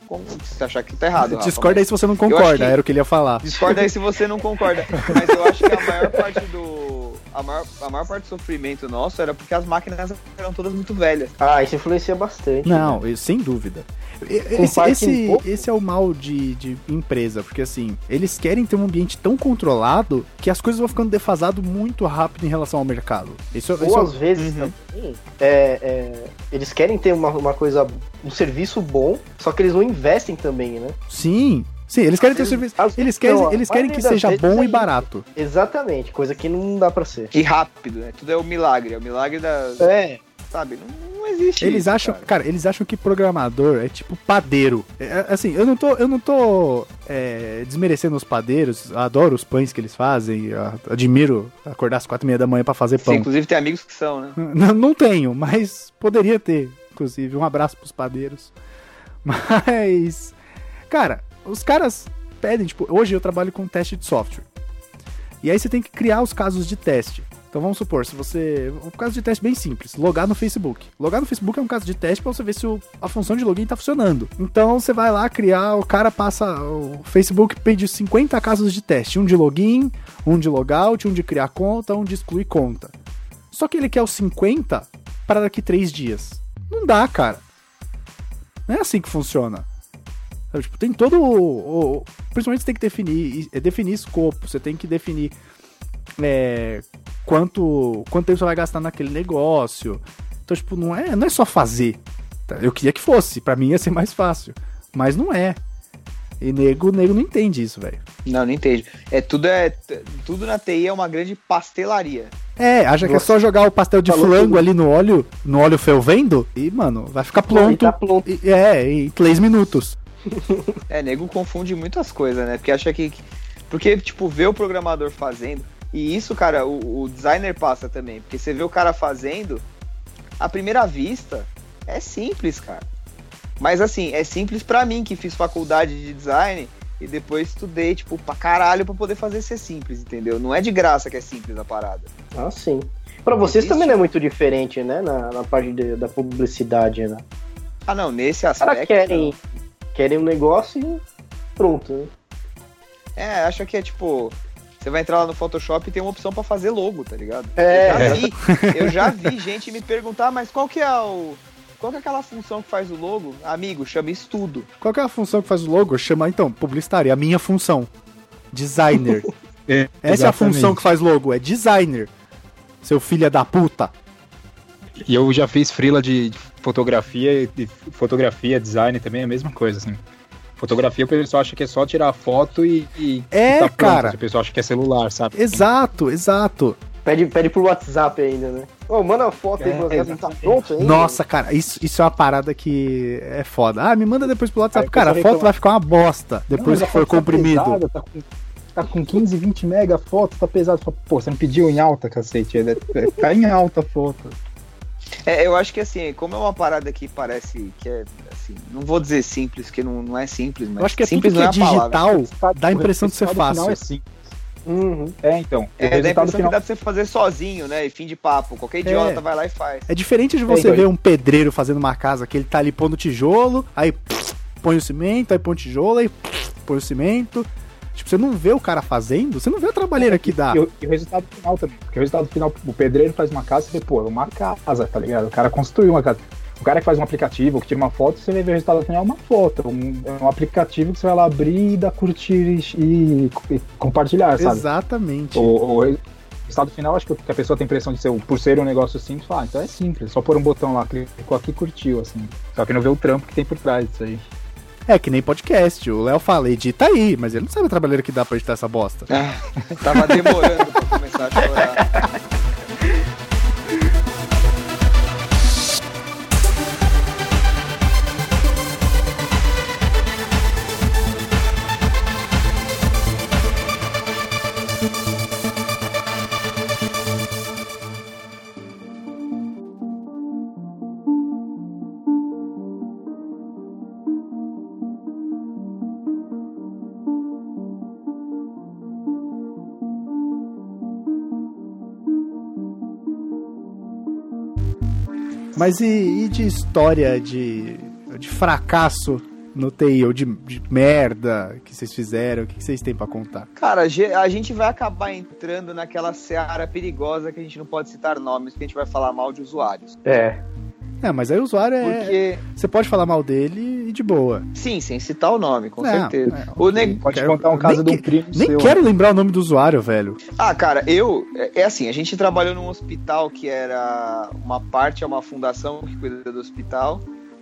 se você achar que tá errado. *laughs* Rafa, Discorda aí se você não acho que- concorda, era o que ele ia falar. Discorda aí se você não concorda. Mas eu acho que a maior parte do. A maior, a maior parte do sofrimento nosso era porque as máquinas eram todas muito velhas. Ah, isso influencia bastante. Não, né? sem dúvida. Esse, esse, um esse é o mal de, de empresa, porque assim, eles querem ter um ambiente tão controlado que as coisas vão ficando defasadas muito rápido em relação ao mercado. Isso, isso Ou é- às vezes Uhum. também, é, é, eles querem ter uma, uma coisa, um serviço bom, só que eles não investem também, né? Sim, sim, eles querem ter um Às serviço. Eles querem, não, eles querem que seja bom é e isso. barato. Exatamente, coisa que não dá pra ser. E rápido, né? Tudo é o milagre. É o milagre da. É, Sabe? Não, não existe. Eles isso, acham, cara. cara. eles acham que programador é tipo padeiro. É, é, assim, eu não tô, eu não tô é, desmerecendo os padeiros. Adoro os pães que eles fazem. Admiro acordar às quatro e meia da manhã pra fazer Sim, pão. inclusive tem amigos que são, né? *laughs* Não, não tenho, mas poderia ter, inclusive. Um abraço pros padeiros. *laughs* Mas, cara, os caras pedem, tipo, hoje eu trabalho com teste de software. E aí você tem que criar os casos de teste. Então vamos supor, se você. Um caso de teste bem simples, logar no Facebook. Logar no Facebook é um caso de teste pra você ver se o- a função de login tá funcionando. Então você vai lá criar, o cara passa. O Facebook pede 50 casos de teste: um de login, um de logout, um de criar conta, um de excluir conta. Só que ele quer os 50 para daqui 3 dias. Não dá, cara. Não é assim que funciona. Sabe, tipo, tem todo o, o- Principalmente você tem que definir. é definir escopo, você tem que definir é, quanto, quanto tempo você vai gastar naquele negócio. Então, tipo, não é, não é só fazer. Tá? Eu queria que fosse, pra mim ia ser mais fácil. Mas não é. E nego, nego não entende isso, velho. Não, não entende. É tudo é tudo na TI é uma grande pastelaria. É, acha que é só jogar o pastel de Falou flango tudo. ali no óleo, no óleo fervendo, e, mano, vai ficar pronto. tá pronto. E- é, em 3 minutos. *laughs* É, nego confunde muitas coisas, né? Porque acha que. Porque, tipo, vê o programador fazendo. E isso, cara, o, o designer passa também. Porque você vê o cara fazendo, à primeira vista, é simples, cara. Mas assim, é simples pra mim que fiz faculdade de design e depois estudei, tipo, pra caralho pra poder fazer ser simples, entendeu? Não é de graça que é simples a parada. Ah, sim. Pra vocês Isso. também não é muito diferente, né? Na, na parte de- da publicidade, né? Ah, não, nesse aspecto. querem, querem um negócio e pronto, né? É, acha que é tipo. Você vai entrar lá no Photoshop e tem uma opção pra fazer logo, tá ligado? É. Eu já vi, *laughs* eu já vi gente me perguntar, mas qual que é o. Qual que é aquela função que faz o logo? Amigo, chama estudo. Qual que é a função que faz o logo? Chama, então, publicitário. É a minha função. Designer. *laughs* É, Essa é a função que faz logo, é designer. Seu filho da puta. E eu já fiz frila de fotografia e de fotografia, design também é a mesma coisa, assim. Fotografia o pessoal acha que é só tirar a foto e, e É, tá pronto. cara. O pessoal acha que é celular, sabe? Exato, exato. Pede, pede pro WhatsApp ainda, né? Ô, manda uma foto aí É, pro WhatsApp, tá pronto ainda? Nossa, cara, isso, isso é uma parada que é foda. Ah, me manda depois pelo WhatsApp. Aí Cara, a foto vai ficar uma bosta depois que for tá comprimido. pesada, Tá com, tá com 15, 20 mega a foto, tá pesado. Pô, você não pediu em alta, cacete. É- é- Tá em alta a foto. É, eu acho que assim, como é uma parada que parece que é assim, não vou dizer simples, que não, não é simples, mas Eu acho que é simples tudo que é não a palavra. digital, dá a impressão de ser resultado final fácil. É, simples. Uhum. é então. o É, dá a resultado impressão final que dá pra você fazer sozinho, né? E fim de papo. Qualquer idiota vai lá e faz. É diferente de você É, então. ver um pedreiro fazendo uma casa que ele tá ali pondo tijolo, aí põe o cimento, aí põe o tijolo, aí põe o cimento. Tipo, você não vê o cara fazendo, você não vê a trabalheira que dá. E o, e o resultado final também. Porque o resultado final, o pedreiro faz uma casa e você vê, pô, é uma casa, tá ligado? O cara construiu uma casa. O cara que faz um aplicativo, que tira uma foto, você vai ver o resultado final é uma foto. Um, é um aplicativo que você vai lá abrir e dar curtir e, e compartilhar, sabe? Exatamente. O, o resultado final, acho que a pessoa tem a impressão de ser, por ser um negócio simples, fala, ah, então é simples, só pôr um botão lá, clicou aqui e curtiu, assim. Só que não vê o trampo que tem por trás disso aí. É que nem podcast. O Léo fala, edita aí, mas ele não sabe a trabalheira que dá pra editar essa bosta. Ah, *laughs* tava demorando pra começar a chorar. *laughs* Mas e, e de história de, de fracasso no TI, ou de, de merda que vocês fizeram? O que que vocês têm pra contar? Cara, a gente vai acabar entrando naquela seara perigosa que a gente não pode citar nomes, porque a gente vai falar mal de usuários. É. É, mas aí o usuário é. Porque, Você pode falar mal dele e de boa. sim, sem citar o nome, com Não, certeza. é, o neg... Pode Quero- contar um caso nem de um primo Nem seu. quero lembrar o nome do usuário, velho. Ah, cara, eu. É, é assim, a gente trabalhou num hospital que era. Uma parte é uma fundação que cuida do hospital.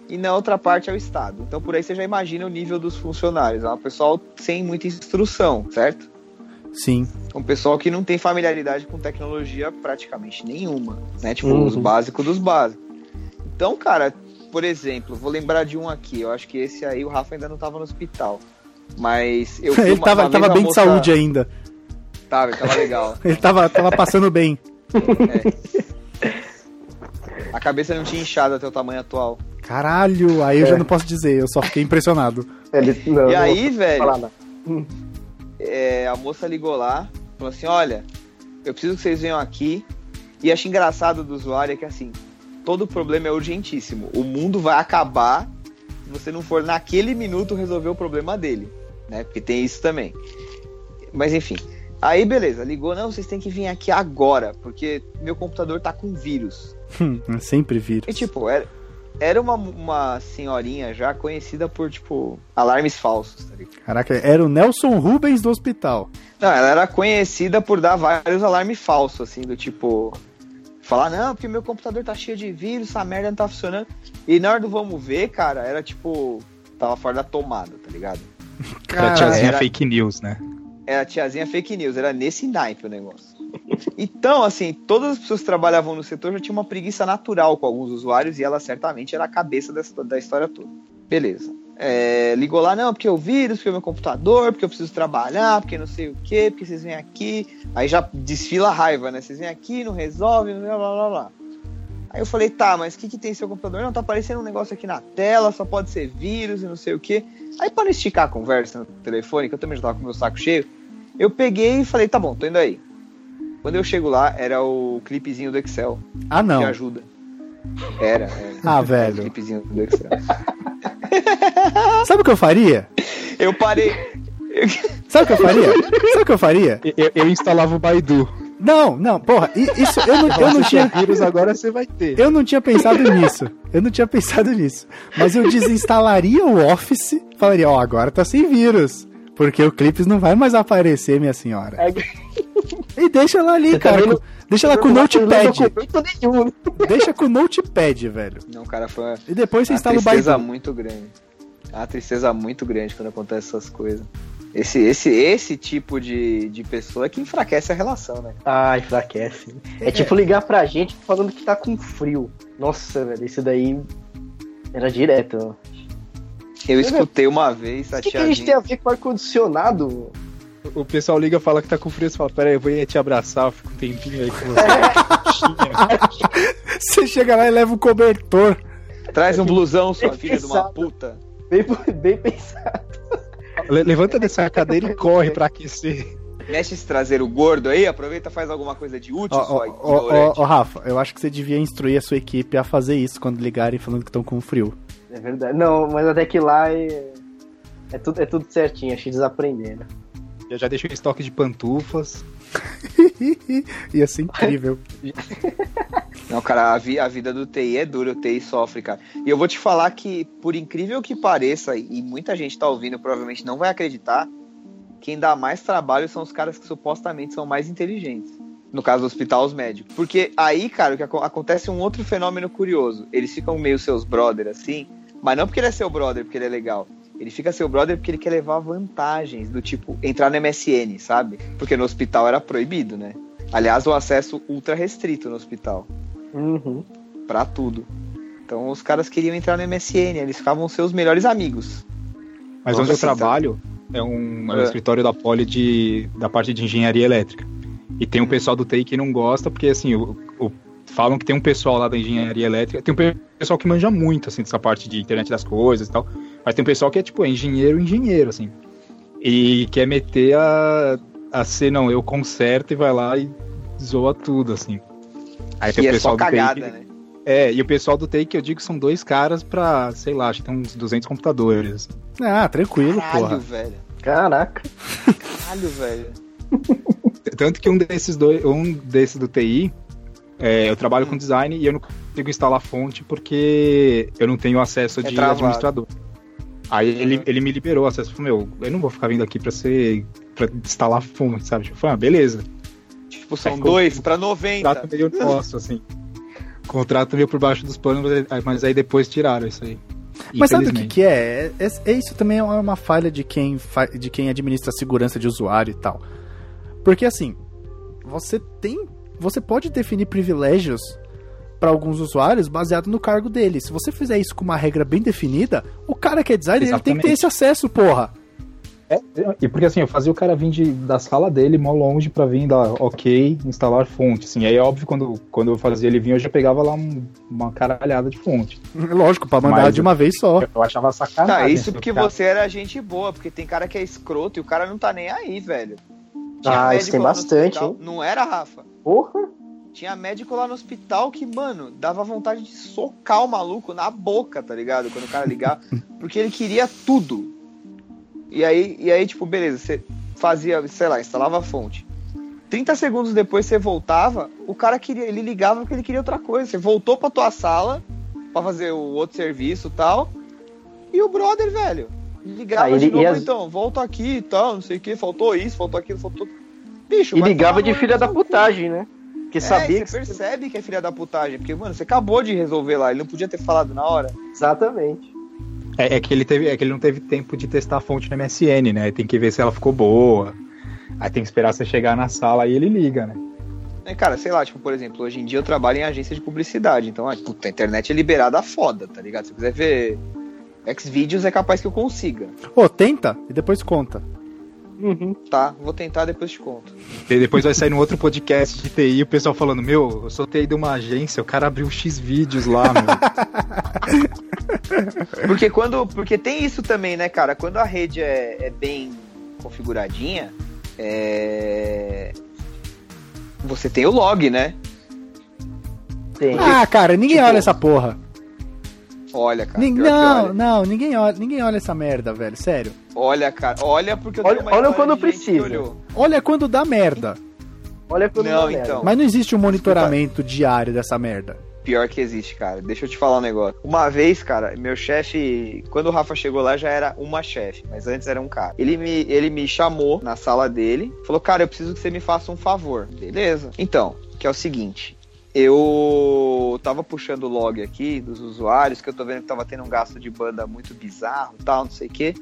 E na outra parte é o Estado. Então por aí você já imagina o nível dos funcionários. É um pessoal sem muita instrução, certo? Sim. Um pessoal que não tem familiaridade com tecnologia praticamente nenhuma, né? Tipo, Uhum. os básicos dos básicos. Então, cara, por exemplo, vou lembrar de um aqui. Eu acho que esse aí o Rafa ainda não tava no hospital. Mas eu *laughs* ele uma- tava, uma tava bem de almoçar- saúde ainda. Tava, ele tava legal. *laughs* Ele tava, tava passando bem. A cabeça não tinha inchado até o tamanho atual. Caralho, aí eu já não posso dizer, eu só fiquei impressionado. Ele, não, e aí, velho, é, a moça ligou lá, falou assim: Olha, eu preciso que vocês venham aqui. E acho engraçado do usuário é que assim, todo problema é urgentíssimo. O mundo vai acabar se você não for naquele minuto resolver o problema dele, né? Porque tem isso também. Mas enfim. Aí beleza, ligou, não, vocês têm que vir aqui agora, porque meu computador tá com vírus. Hum, sempre vira. E tipo, era, era uma, uma senhorinha já conhecida por, tipo, alarmes falsos, tá ligado? Caraca, era o Nelson Rubens do hospital. Não, ela era conhecida por dar vários alarmes falsos, assim, do tipo. Falar, não, porque meu computador tá cheio de vírus, essa merda não tá funcionando. E na hora do vamos ver, cara, era tipo. Tava fora da tomada, tá ligado? *laughs* Era tiazinha era- fake news, né? Era tiazinha fake news, era nesse naipe o negócio. Então, assim, todas as pessoas que trabalhavam no setor já tinham uma preguiça natural com alguns usuários e ela certamente era a cabeça dessa, da história toda. Beleza. É, ligou lá, não, porque o vírus, porque o meu computador, porque eu preciso trabalhar, porque não sei o que, porque vocês vêm aqui. Aí já desfila a raiva, né? Vocês vêm aqui, não resolve, blá blá blá blá. Aí eu falei, tá, mas o que, que tem seu computador? Não, tá aparecendo um negócio aqui na tela, só pode ser vírus e não sei o que. Aí para não esticar a conversa no telefone, que eu também já tava com o meu saco cheio, eu peguei e falei, tá bom, tô indo aí. Quando eu chego lá, era o clipezinho do Excel Ah, não. que ajuda. Era, era. Ah, Era o velho. *laughs* clipezinho do Excel. Sabe o que eu faria? Eu parei. Sabe o que eu faria? Sabe o que eu faria? Eu, eu instalava o Baidu. Não, não, porra, isso eu não, eu não Você tinha. vírus, agora você vai ter. Eu não tinha pensado nisso. Eu não tinha pensado nisso. Mas eu desinstalaria o Office, falaria, ó, agora tá sem vírus. Porque o Clips não vai mais aparecer, minha senhora. E deixa ela ali, Você cara. também não- com- deixa ela com o Não tem notepad. Deixa com o notepad, velho. Não, cara, foi E depois você instala o Baidu. muito grande. É Uma tristeza muito grande quando acontece essas coisas. Esse, esse, esse tipo de, de pessoa que enfraquece a relação, né? Ah, enfraquece. É tipo ligar pra gente falando que tá com frio. Nossa, velho, isso daí era direto. Eu escutei uma vez a O que, que a gente tem a ver com ar-condicionado? O pessoal liga fala que tá com frio, você fala, pera aí, eu vou ir te abraçar, eu fico um tempinho aí com você. *laughs* Você chega lá e leva um cobertor. Traz um blusão, sua *laughs* filha de uma puta. Bem, *laughs* bem pensado. Le- Levanta dessa cadeira e *laughs* corre pra aquecer. Mexe esse traseiro gordo aí, aproveita e faz alguma coisa de útil, Ó, ó, ignorante. ó, Rafa, eu acho que você devia instruir a sua equipe a fazer isso quando ligarem falando que estão com frio. É verdade. Não, mas até que lá é, é, tudo, é tudo certinho, acho que eles aprenderam. Eu já deixei estoque de pantufas. *laughs* Ia ser incrível. *laughs* Não, cara, a, vi- a vida do TI é dura, o TI sofre, cara. E eu vou te falar que, por incrível que pareça, e muita gente tá ouvindo, provavelmente não vai acreditar, quem dá mais trabalho são os caras que supostamente são mais inteligentes. No caso do hospital, os médicos. Porque aí, cara, o que aco- acontece um outro fenômeno curioso. Eles ficam meio seus brother, assim, mas não porque ele é seu brother, porque ele é legal. Ele fica seu brother porque ele quer levar vantagens, do tipo, entrar no MSN, sabe? Porque no hospital era proibido, né? Aliás, o acesso ultra restrito no hospital Uhum. pra tudo. Então os caras queriam entrar no MSN, eles ficavam seus melhores amigos. Mas Nossa, onde eu tá. trabalho é um, é um É. escritório da Poli de, da parte de engenharia elétrica. E tem um pessoal do TI que não gosta, porque assim, o- falam que tem um pessoal lá da engenharia elétrica, tem um pe- pessoal que manja muito, assim, dessa parte de internet das coisas e tal. Mas tem um pessoal que é tipo, é engenheiro, engenheiro, assim. E quer meter a, a ser, não, eu conserto e vai lá e zoa tudo, assim. Aí tem e o é pessoal só do TI cagada, que- né? É, e o pessoal do TI que eu digo são dois caras pra, sei lá, acho que tem uns 200 computadores. Ah, tranquilo, Caralho, porra. velho. Caraca. Caralho, velho. Tanto que um desses dois, um desses do TI, é, eu trabalho com design e eu não consigo instalar fonte porque eu não tenho acesso É de travado. administrador. Aí ele, Uhum. ele me liberou o acesso. Eu falei, meu, eu não vou ficar vindo aqui pra ser. pra instalar fonte, sabe? Falei, ah, beleza. Tipo, são Aí dois pra 90. Contrato meio nosso, assim. Contrato meio por baixo dos panos, mas- aí depois tiraram isso aí. Mas sabe o que, que é? É, é- Isso também é uma falha de quem, fa- de quem administra a segurança de usuário e tal. Porque assim, você tem. Você pode definir privilégios para alguns usuários baseado no cargo dele. Se você fizer isso com uma regra bem definida, o cara que é designer ele tem que ter esse acesso, porra. É, e porque assim, eu fazia o cara vir de, da sala dele, mó longe, pra vir dar ok, instalar fonte. Assim, aí é óbvio, quando, quando eu fazia ele vir, eu já pegava lá um- uma caralhada de fonte. *laughs* Lógico, pra mandar Mas de uma vez só. Eu achava sacanagem. Tá, isso assim, porque cara. você era gente boa, porque tem cara que é escroto e o cara não tá nem aí, velho. Ah, isso tem bastante, hospital- hein? Não era, Rafa? Porra. Tinha médico lá no hospital que, mano, dava vontade de socar o maluco na boca, tá ligado? Quando o cara ligava. *laughs* porque ele queria tudo. E aí, e aí, tipo, beleza, você fazia, sei lá, instalava a fonte. 30 segundos depois você voltava, o cara queria, ele ligava porque ele queria outra coisa. Você voltou pra tua sala pra fazer o outro serviço e tal. E o brother, velho, ligava Ah, ele- de novo, e as- então, volta aqui e tal, não sei o que, faltou isso, faltou aquilo, faltou. Bicho, E ligava de filha da putagem, né? Porque É, sabia e que você percebe que é filha da putagem, porque, mano, você acabou de resolver lá, ele não podia ter falado na hora. Exatamente. É, é que ele teve, é que ele não teve tempo de testar a fonte no MSN, né? Tem que ver se ela ficou boa. Aí tem que esperar você chegar na sala e ele liga, né? É, cara, sei lá, tipo, por exemplo, hoje em dia eu trabalho em agência de publicidade, então, ah, puta, a internet é liberada foda, tá ligado? Se eu quiser ver Xvideos, é capaz que eu consiga, Ô, tenta e depois conta. Uhum. tá? Vou tentar, depois te conto. E depois vai sair no outro podcast de TI o pessoal falando: Meu, eu sou TI de uma agência, o cara abriu X vídeos lá, meu. *laughs* Porque quando. Porque tem isso também, né, cara? Quando a rede é, é bem configuradinha, é. Você tem o log, né? Tem. Ah, cara, ninguém Tipo, olha essa porra. Olha, cara. Nin- não, olha. não, ninguém olha, ninguém olha essa merda, velho. Sério. Olha, cara. Olha, porque eu Olha- tenho uma olha quando precisa. Olha quando dá merda. Olha quando Não, dá merda. então. Mas não existe um monitoramento diário dessa merda. Pior que existe, cara. Deixa eu te falar um negócio. Uma vez, cara, meu chefe, quando o Rafa chegou lá, já era uma chefe, mas antes era um cara. Ele me, ele me chamou na sala dele, falou: Cara, eu preciso que você me faça um favor. Beleza. Então, que é o seguinte. Eu tava puxando o log aqui dos usuários, que eu tô vendo que tava tendo um gasto de banda muito bizarro tal, não sei o quê.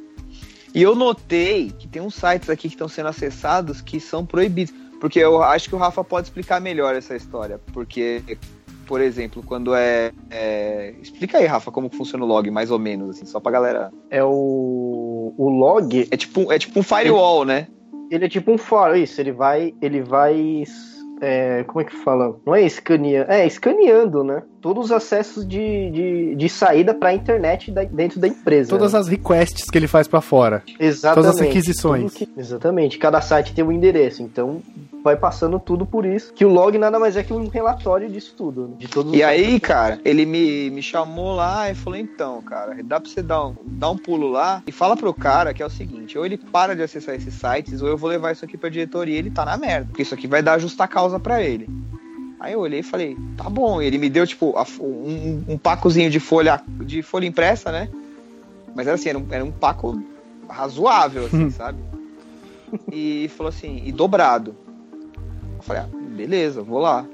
E eu notei que tem uns sites aqui que estão sendo acessados que são proibidos. Porque eu acho que o Rafa pode explicar melhor essa história. Porque, por exemplo, quando é. é- Explica aí, Rafa, como funciona o log, mais ou menos, assim, só pra galera. É o, o log, É tipo, é tipo um firewall, né? ele é tipo um fórum, isso, ele vai, ele vai, é, como é que fala? Não é escaneando, é escaneando, né? Todos os acessos de, de, de saída pra internet da- dentro da empresa. Todas né? as requests que ele faz pra fora. Exatamente. todas as requisições. Tudo que- exatamente. Cada site tem um endereço, então vai passando tudo por isso. Que o log nada mais é que um relatório disso tudo, né? de todos os E aí, cara, ele me, me chamou lá e falou: então, cara, dá pra você dar um, dar um pulo lá e fala pro cara que é o seguinte: ou ele para de acessar esses sites, ou eu vou levar isso aqui pra diretoria e ele tá na merda. Porque isso aqui vai dar justa causa pra ele. Aí eu olhei e falei, tá bom. E ele me deu, tipo, um, um pacozinho de folha, de folha impressa, né? Mas era assim, era um, era um paco razoável, assim, sabe? E falou assim, e dobrado. Eu falei, ah, beleza, vou lá.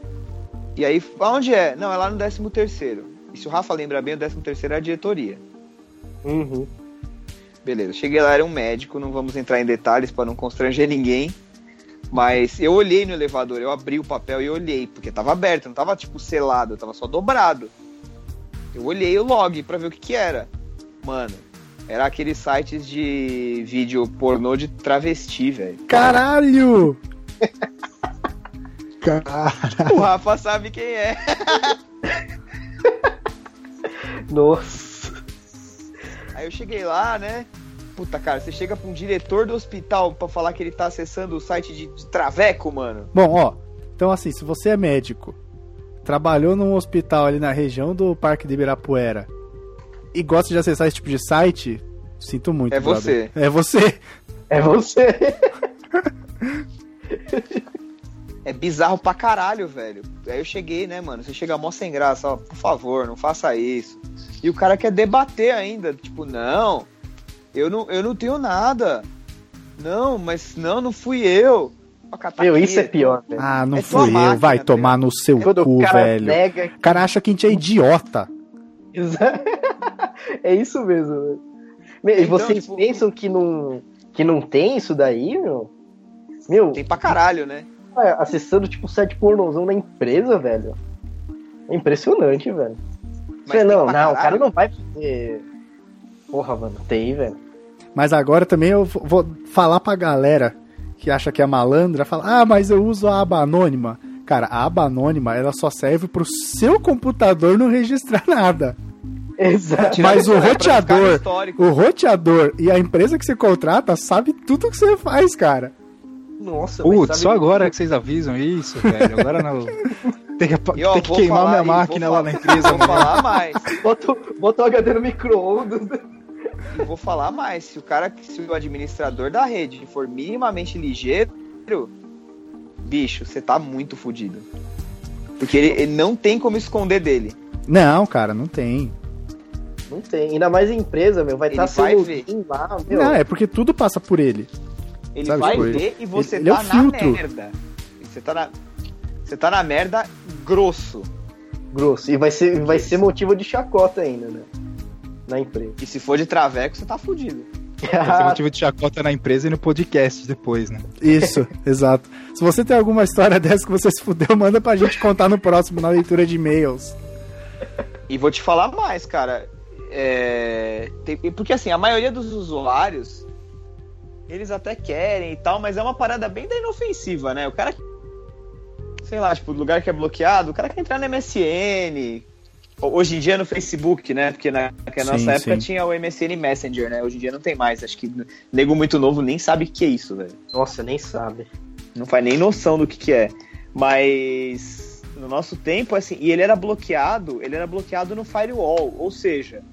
E aí, aonde é? Não, é lá no 13 terceiro. E se o Rafa lembra bem, o 13 terceiro é a diretoria. Uhum. Beleza, cheguei lá, era um médico, não vamos entrar em detalhes para não constranger ninguém. Mas eu olhei no elevador, eu abri o papel e olhei, porque tava aberto, não tava tipo selado, tava só dobrado. Eu olhei o log pra ver o que que era. Mano, era aqueles sites de vídeo pornô de travesti, velho. Caralho! *laughs* Cara, O Rafa sabe quem é. *laughs* Nossa. Aí eu cheguei lá, né? Puta, cara, você chega pra um diretor do hospital pra falar que ele tá acessando o site de, de Traveco, mano. Bom, ó. Então, assim, se você é médico, trabalhou num hospital ali na região do Parque de Ibirapuera e gosta de acessar esse tipo de site, sinto muito. É brother. É você. *laughs* É você. É bizarro pra caralho, velho. Aí eu cheguei, né, mano? Você chega mó sem graça, ó, por favor, não faça isso. E o cara quer debater ainda, tipo, não, eu não, eu não tenho nada. Não, mas não, não fui eu. Meu, isso é pior, velho. Ah, não É fui eu. máquina, Vai tá tomar no seu Quando cu, o cara velho. nega. O cara acha que a gente é idiota. *laughs* É isso mesmo. velho. Meu, e Então, vocês tipo- pensam que não, que não tem isso daí, meu? Meu, Tem pra caralho, né? é, acessando tipo site pornozão da empresa, velho. É impressionante, velho. Mas Você não, não, o cara caralho. não vai fazer. Porra, mano, tem, velho. Mas agora também eu vou falar pra galera que acha que é malandra, fala, ah, mas eu uso a aba anônima. Cara, a aba anônima, ela só serve pro seu computador não registrar *laughs* nada. Exato. Mas o roteador, o roteador e a empresa que você contrata sabe tudo que você faz, cara. Nossa, putz, sabe- só agora que vocês avisam isso, velho. Agora não. *laughs* Tem que, E, ó, tem que queimar falar minha máquina lá falar- na *laughs* empresa, Vou mano. falar mais. Bota, o- HD no micro-ondas. E vou falar mais. Se o cara, se o administrador da rede for minimamente ligeiro, bicho, você tá muito fudido. Porque ele, ele não tem como esconder dele. Não, cara, não tem. Não tem. Ainda mais em empresa, meu. Vai Ele estar vai sendo ver. lá, meu. Não, é porque tudo passa por ele. Ele Sabe, vai tipo, ver e você ele é tá o na filtro. merda. Você tá na. Você tá na merda grosso. Grosso. E vai ser, vai ser motivo de chacota ainda, né? Na empresa. E se for de traveco, você tá fudido. Vai ser *laughs* motivo de chacota na empresa e no podcast depois, né? Isso, *laughs* exato. Se você tem alguma história *laughs* dessa que você se fudeu, manda pra gente contar no próximo, na leitura de e-mails. E vou te falar mais, cara. É, tem- porque assim, a maioria dos usuários, eles até querem e tal, mas é uma parada bem da inofensiva, né? O cara. Sei lá, tipo, lugar que é bloqueado, o cara quer entrar no MSN. Hoje em dia no Facebook, né? Porque na, na Sim, nossa época sim. tinha o MSN Messenger, né? Hoje em dia não tem mais. Acho que nego muito novo nem sabe o que é isso, velho. Nossa, nem sabe. Não faz nem noção do que, que é. Mas no nosso tempo, assim, e ele era bloqueado, ele era bloqueado no firewall, ou seja,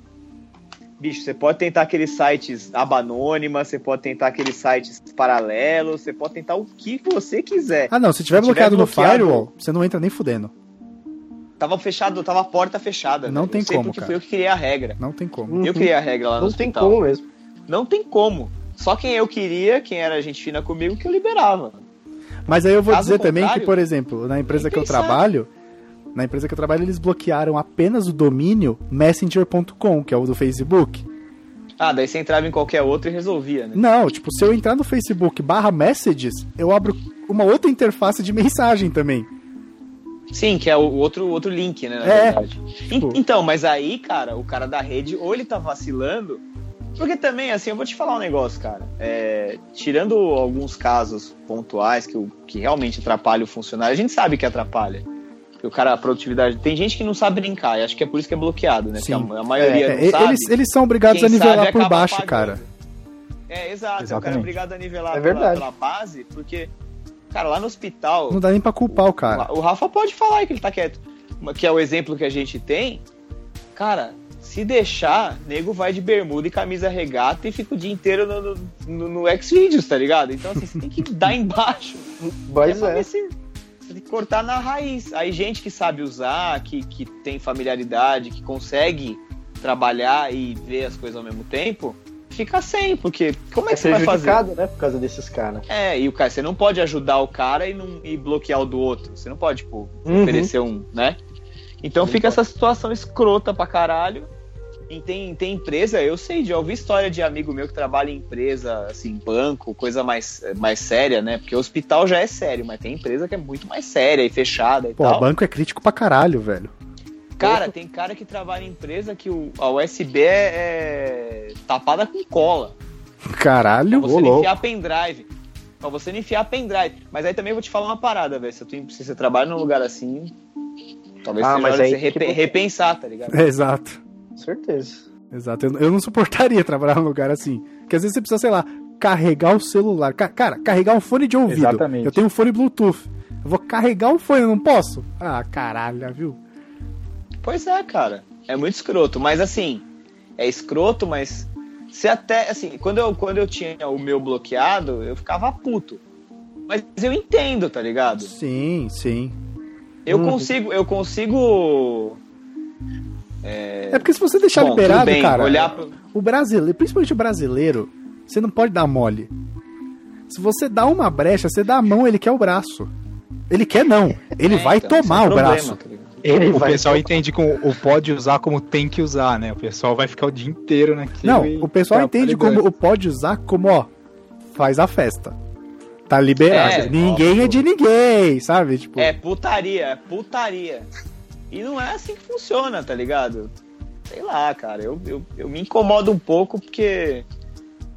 bicho, você pode tentar aqueles sites aba anônima, você pode tentar aqueles sites paralelos, você pode tentar o que você quiser. Ah, não, se tiver Se tiver bloqueado no bloqueado- firewall, você não entra nem fudendo. Tava fechado, tava a porta fechada. Não velho. tem eu como, cara. foi eu que criei a regra. Não tem como. Uhum. Eu criei a regra lá no Não tem hospital. como mesmo. Não tem como. Só quem eu queria, quem era gente fina comigo, que eu liberava. Mas aí eu vou Caso dizer também que, por exemplo, na empresa que eu trabalho, na empresa que eu trabalho, eles bloquearam apenas o domínio messenger.com, que é o do Facebook. Ah, daí você entrava em qualquer outro e resolvia, né? Não, tipo, se eu entrar no Facebook barra messages, eu abro uma outra interface de mensagem também. Sim, que é o outro, outro link, né, na É, verdade. tipo- En- Então, mas aí, cara, o cara da rede, ou ele tá vacilando, porque também, assim, eu vou te falar um negócio, cara. É, tirando alguns casos pontuais que, que realmente atrapalham o funcionário, a gente sabe que atrapalha. Que o cara, a produtividade. Tem gente que não sabe brincar, e acho que é por isso que é bloqueado, né? Sim. Porque a, a maioria É, não é, sabe. eles, eles são obrigados Quem a nivelar sabe por baixo, pagando. cara. É, exato. O cara é Exatamente. obrigado a nivelar É pela, verdade. pela base, porque, cara, lá no hospital. Não dá nem pra culpar o cara. O Rafa pode falar aí que ele tá quieto. Que é o exemplo que a gente tem. Cara, se deixar, nego vai de bermuda e camisa regata e fica o dia inteiro no, no, no, no Xvideos, tá ligado? Então, assim, você tem que dar *laughs* embaixo. Mas pra é. ver se- cortar na raiz. Aí, gente que sabe usar, que, que tem familiaridade, que consegue trabalhar e ver as coisas ao mesmo tempo, fica sem, porque como é É que você vai fazer? né? Por causa desses caras. É, e o cara, você não pode ajudar o cara e, não, e bloquear o do outro. Você não pode, tipo, Uhum. oferecer um, né? Então Não fica pode. essa situação escrota pra caralho. E tem, tem empresa, eu sei, já ouvi história de amigo meu que trabalha em empresa, assim, banco, coisa mais, mais séria, né? Porque o hospital já é sério, mas tem empresa que é muito mais séria e fechada e Pô, tal. o banco é crítico pra caralho, velho. Cara, tem cara que trabalha em empresa que o, a USB é, é tapada com cola. Caralho, Pra ô você não louco. enfiar pendrive. Pra você não enfiar pendrive. Mas aí também eu vou te falar uma parada, velho. Se, tu- se você trabalha num lugar assim, talvez Ah, seja mas hora de aí você que- repensar, tá ligado? *laughs* Exato. Certeza. Exato. Eu, eu não suportaria *laughs* trabalhar num lugar assim. Porque às vezes você precisa, sei lá, carregar o celular. Ca- cara, carregar um fone de ouvido. Exatamente. Eu tenho um fone Bluetooth. Eu vou carregar um fone, eu não posso? Ah, caralho, viu? Pois é, cara. É muito escroto. Mas assim, é escroto, mas se até. Assim, quando eu, quando eu tinha o meu bloqueado, eu ficava puto. Mas eu entendo, tá ligado? Sim, sim. Eu Uhum. consigo, eu consigo. É porque se você deixar Bom, liberado, bem, cara, olhar pro- o brasileiro, principalmente o brasileiro, você não pode dar mole. Se você dá uma brecha, você dá a mão, ele quer o braço. Ele quer não. Ele É, vai então, é tomar o problema, braço. tá? Ele O vai. pessoal entende com o pode usar como tem que usar, né? O pessoal vai ficar o dia inteiro naquilo. Não, e o pessoal tá entende como o pode usar como, ó, faz a festa. Tá liberado. É, ninguém óbvio. é de ninguém, sabe? Tipo, É putaria, é putaria. E não é assim que funciona, tá ligado? Sei lá, cara, eu, eu, eu me incomodo um pouco porque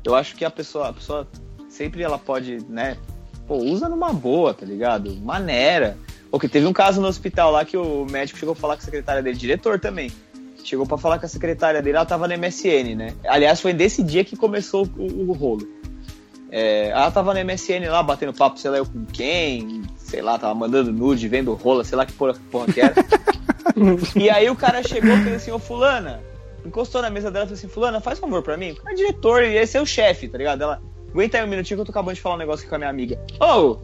eu acho que a pessoa, a pessoa sempre ela pode, né? Pô, usa numa boa, tá ligado? Maneira. Porque teve um caso no hospital lá que o médico chegou a falar com a secretária dele, diretor também. Chegou pra falar com a secretária dele, ela tava no MSN, né? Aliás, foi desse dia que começou o, o rolo. É, ela tava no MSN lá, batendo papo, sei lá eu com quem, sei lá, tava mandando nude, vendo rola, sei lá que porra, porra que era. *laughs* *laughs* e aí o cara chegou e fez assim, ô fulana, encostou na mesa dela e falou assim, fulana, faz um favor pra mim, o cara é diretor, e esse é o chefe, tá ligado? Ela, aguenta aí um minutinho que eu tô acabando de falar um negócio aqui com a minha amiga. Ô,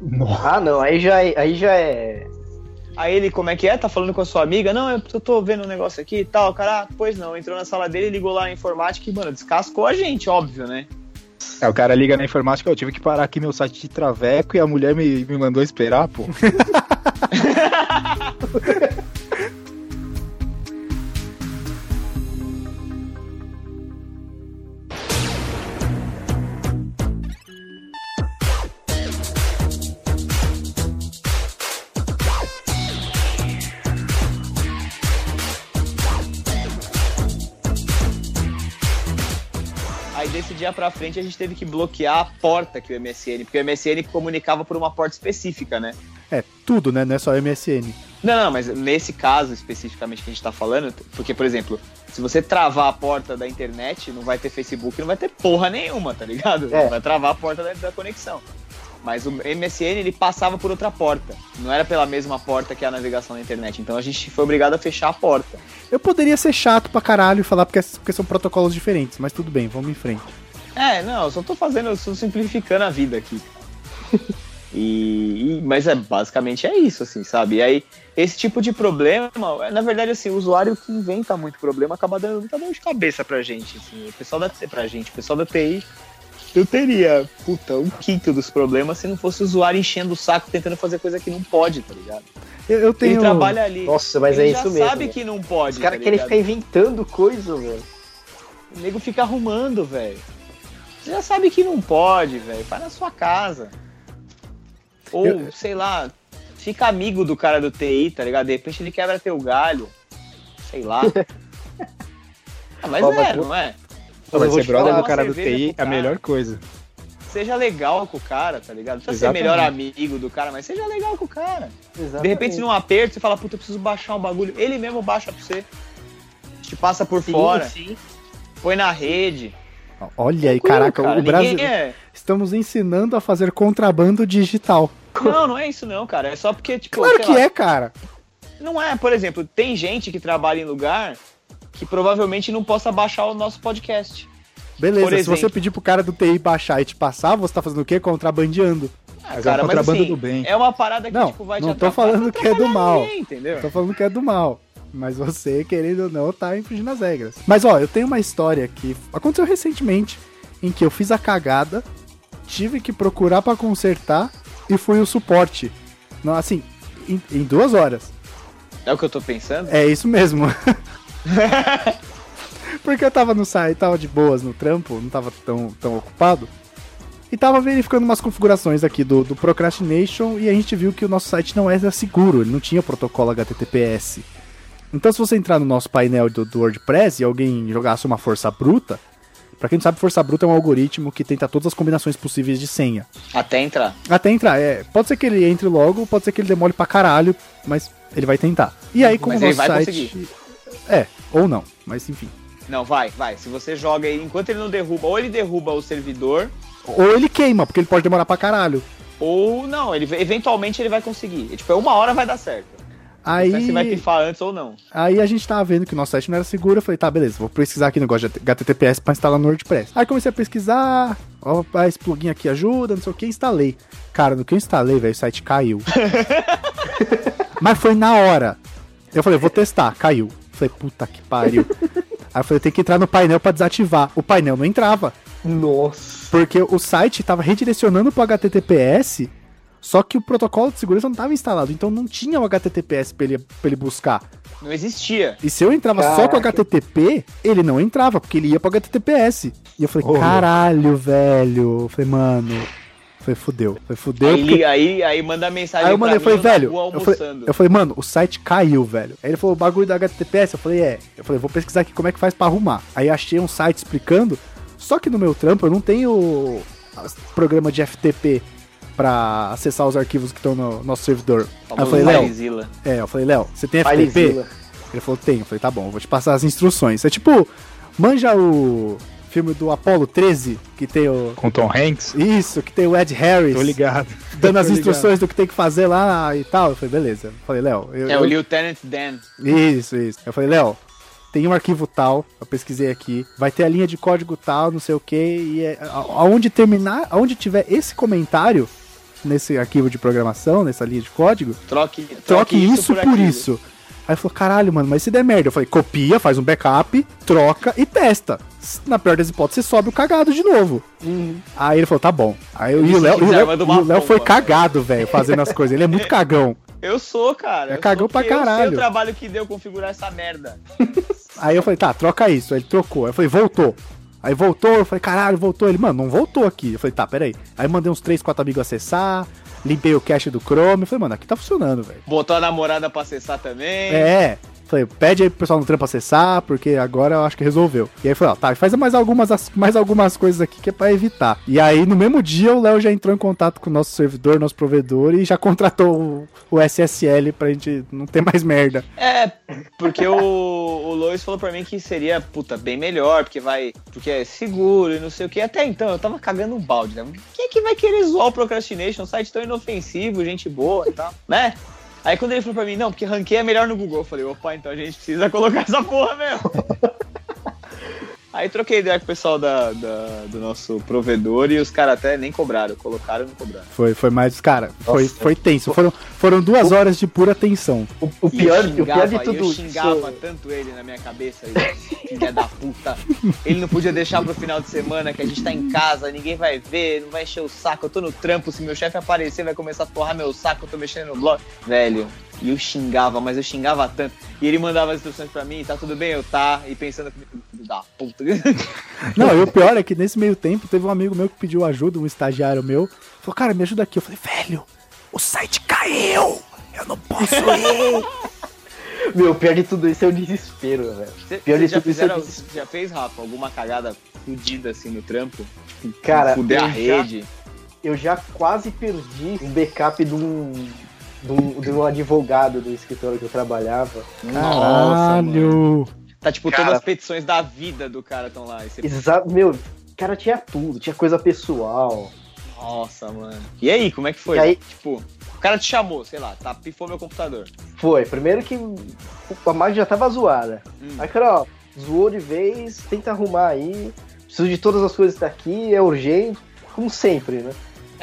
Nossa, Ah, não, aí já é. Aí já é. Aí ele, como é que é? Tá falando com a sua amiga? Não, eu eu tô vendo um negócio aqui e tal. O cara, ah, pois não, entrou na sala dele, ligou lá a informática e, mano, descascou a gente, óbvio, né? É, o cara liga na informática, eu tive que parar aqui meu site de traveco e a mulher me, me mandou esperar, pô. *laughs* Desse dia pra frente a gente teve que bloquear a porta que o MSN, porque o MSN comunicava por uma porta específica, né? É, tudo, né? Não é só MSN. Não, não, mas nesse caso especificamente que a gente tá falando, porque, por exemplo, se você travar a porta da internet, não vai ter Facebook, não vai ter porra nenhuma, tá ligado? É. Vai travar a porta da, da conexão. Mas o MSN, ele passava por outra porta. Não era pela mesma porta que a navegação na internet. Então a gente foi obrigado a fechar a porta. Eu poderia ser chato pra caralho e falar porque, porque são protocolos diferentes, mas tudo bem, vamos em frente. É, não, eu só tô fazendo, eu tô simplificando a vida aqui. *laughs* E, e- mas é basicamente é isso, assim, sabe? E aí, esse tipo de problema, na verdade, assim, o usuário que inventa muito problema acaba dando muita dor de cabeça pra gente, assim. O pessoal da pra gente, o pessoal da TI, eu teria, puta, um quinto dos problemas se não fosse o usuário enchendo o saco tentando fazer coisa que não pode, tá ligado? Eu, eu tenho. Ele trabalha ali. Nossa, mas ele é já isso mesmo. sabe velho. que não pode. Os caras tá querem ficar inventando coisa, velho. O nego fica arrumando, velho. Você já sabe que não pode, velho. Vai na sua casa. Ou, Eu- sei lá, fica amigo do cara do TI, tá ligado? De repente ele quebra teu galho. Sei lá. *laughs* Ah, mas é, mas- não é? Mas eu vou ser brother do cara do TI é a melhor coisa. Seja legal com o cara, tá ligado? Não precisa Exatamente. ser melhor amigo do cara, mas seja legal com o cara. De Exatamente. repente, num aperto, você fala, puta, eu preciso baixar um bagulho. Ele mesmo baixa pra você. Te passa por Sim, fora, sim. põe na rede. Olha aí, caraca, cara, o Brasil. é- Estamos ensinando a fazer contrabando digital. Não, não é isso não, cara. É só porque, tipo, Claro sei que lá, é, cara. Não é, por exemplo, tem gente que trabalha em lugar que provavelmente não possa baixar o nosso podcast. Beleza, Por se exemplo. você pedir pro cara do TI baixar e te passar, você tá fazendo o quê? Contrabandeando. Ah, Mas é um contrabando do bem. É uma parada que Não, tipo, vai não te tô atrapalhar, falando que é do mal. ninguém, entendeu? Tô falando que é do mal. Mas você, querendo ou não, tá infringindo as regras. Mas ó, eu tenho uma história que aconteceu recentemente em que eu fiz a cagada, tive que procurar pra consertar e fui o suporte. Não, assim, em, em duas horas. É o que eu tô pensando? É isso mesmo. *laughs* Porque eu tava no site, tava de boas no trampo, não tava tão, tão ocupado. E tava verificando umas configurações aqui do, do Procrastination e a gente viu que o nosso site não era seguro, ele não tinha protocolo HTTPS. Então se você entrar no nosso painel do, do WordPress e alguém jogasse uma força bruta, pra quem não sabe, força bruta é um algoritmo que tenta todas as combinações possíveis de senha. Até entrar. Até entrar, é. Pode ser que ele entre logo, pode ser que ele demore pra caralho, mas ele vai tentar. E aí, como Mas o ele nosso vai site. É, ou não, mas enfim. Não, vai, vai. Se você joga aí, enquanto ele não derruba, ou ele derruba o servidor, Ou ele queima, porque ele pode demorar pra caralho. ou não, ele eventualmente ele vai conseguir. Tipo, é uma hora vai dar certo. Sei se vai Aí, pifar antes ou não. aí a gente tava vendo que o nosso site não era seguro. Eu falei, tá, beleza, vou pesquisar aqui no negócio de HTTPS pra instalar no WordPress. Aí comecei a pesquisar, ó, esse plugin aqui ajuda, não sei o que, instalei. Cara, no que eu instalei, velho, o site caiu. *laughs* Mas foi na hora. Eu falei, vou testar, caiu. Falei, puta que pariu. Aí eu falei, tem que entrar no painel pra desativar. O painel não entrava. Nossa. Porque o site tava redirecionando pro HTTPS, só que o protocolo de segurança não tava instalado, então não tinha o HTTPS pra ele, pra ele buscar. Não existia. E se eu entrava só com Caraca. HTTP, ele não entrava, porque ele ia pro HTTPS. E eu falei, Ô, caralho, velho. Eu falei, mano. Foi fudeu. Foi fudeu. Aí, porque- liga, aí, aí manda mensagem Aí eu mandei, pra eu velho, eu falei, eu falei, mano, o site caiu, velho. Aí ele falou, o bagulho da HTTPS, eu falei, é. Eu falei, vou pesquisar aqui como é que faz pra arrumar. Aí achei um site explicando, só que no meu trampo eu não tenho programa de FTP pra acessar os arquivos que estão no nosso servidor. Aí eu falei, Léo, é, eu falei, Léo, você tem FTP? Filezilla. Ele falou, tenho. Eu falei, tá bom, vou te passar as instruções. É tipo, manja o filme do Apollo 13, que tem o... Com Tom Hanks? Isso, que tem o Ed Harris Tô ligado. *laughs* dando as Tô ligado. instruções do que tem que fazer lá e tal. Eu falei, beleza. Eu falei, Léo. Eu, É o eu- Lieutenant Dan. Isso, isso. Eu falei, Léo, tem um arquivo tal, eu pesquisei aqui, vai ter a linha de código tal, não sei o que, e é, aonde terminar, aonde tiver esse comentário nesse arquivo de programação, nessa linha de código, Troque, troque isso por, aquilo. isso. Aí falou, caralho, mano, mas se der merda, eu falei, copia, faz um backup, troca e testa. Na pior das hipóteses, você sobe o cagado de novo. Aí ele falou, tá bom. Aí eu- e o Léo, foi cagado, velho, fazendo as coisas. Ele é muito *laughs* cagão. Eu sou, cara. É cagão pra porque Eu sei caralho. o trabalho que deu configurar essa merda. *laughs* Aí eu falei, tá, troca isso. Aí ele trocou. Aí eu falei, voltou. Aí voltou, eu falei, caralho, voltou. Ele, mano, não voltou aqui. Eu falei, tá, peraí. Aí mandei uns 3, 4 amigos acessar, limpei o cache do Chrome. Eu falei, mano, aqui tá funcionando, velho. Botou a namorada pra acessar também. É. Falei, pede aí pro pessoal no trampo acessar, porque agora eu acho que resolveu. E aí foi, ó, tá, faz mais algumas, mais algumas coisas aqui que é pra evitar. E aí, no mesmo dia, o Léo já entrou em contato com o nosso servidor, nosso provedor, e já contratou o, o SSL pra gente não ter mais merda. É, porque o, o Lois falou pra mim que seria, puta, bem melhor, porque vai. Porque é seguro e não sei o que. Até então, eu tava cagando um balde, né? Quem é que vai querer zoar o Procrastination? Um site tão inofensivo, gente boa e tal, né? Aí quando ele falou pra mim, não, porque ranqueia é melhor no Google, eu falei, opa, então a gente precisa colocar essa porra mesmo. *laughs* Aí troquei ideia com o pessoal da, da- do nosso provedor e os caras até nem cobraram, colocaram e não cobraram. Foi, foi mais, cara, foi, Nossa. foi tenso. Foram, foram duas horas de pura tensão. O, o pior, eu o pior de xingava, tudo eu isso. xingava tanto ele na minha cabeça, filha da puta. Ele não podia deixar pro final de semana, que a gente tá em casa, ninguém vai ver, não vai encher o saco. Eu tô no trampo, se meu chefe aparecer, vai começar a porrar meu saco, eu tô mexendo no blog. Velho, e eu xingava, mas eu xingava tanto. E ele mandava as instruções pra mim, tá tudo bem, eu tá, e pensando da puta. *laughs* Não, e o pior é que nesse meio tempo teve um amigo meu que pediu ajuda, um estagiário meu. Falou, cara, me ajuda aqui. Eu falei, velho, o site caiu! Eu não posso *laughs* ir! Meu, o pior de tudo isso é o desespero, velho. Cê- Pior de já, tudo isso é o fizeram, já fez, Rafa, alguma cagada fudida assim no trampo? Cara, Fuder a já- rede? Eu já quase perdi um backup de um, de um, de um advogado do escritório que eu trabalhava. Nossa, mano. Caralho! Tá tipo, Cara. todas as petições da vida do cara estão lá. Você Exato, meu, cara tinha tudo, tinha coisa pessoal. Nossa, mano. E aí, como é que foi? E aí- Tipo, o cara te chamou, sei lá, tá, pifou meu computador. Foi, primeiro que a máquina já tava zoada. Hum. Aí, cara, ó, zoou de vez, tenta arrumar aí. Preciso de todas as coisas que tá aqui, é urgente, como sempre, né?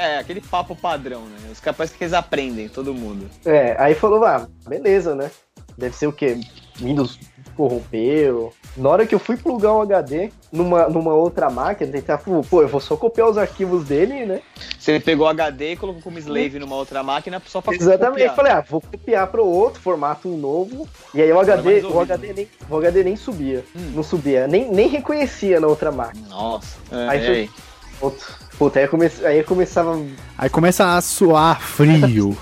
É, aquele papo padrão, né? Os parece que eles aprendem, todo mundo. É, aí falou, ah, beleza, né? Deve ser o quê? Windows corrompeu. Na hora que eu fui plugar um HD numa, numa outra máquina, tentar, pô, eu vou só copiar os arquivos dele, né? Você pegou o HD e colocou como slave numa outra máquina só pra Exatamente. copiar. Falei, ah, vou copiar pro outro, formato um novo. E aí o HD, o HD, nem, o HD nem subia. Hum. Não subia, nem, nem reconhecia na outra máquina. Nossa. É, Aí foi- aí? Outro. Puta, aí, eu comece, aí começava. Aí começa a suar frio.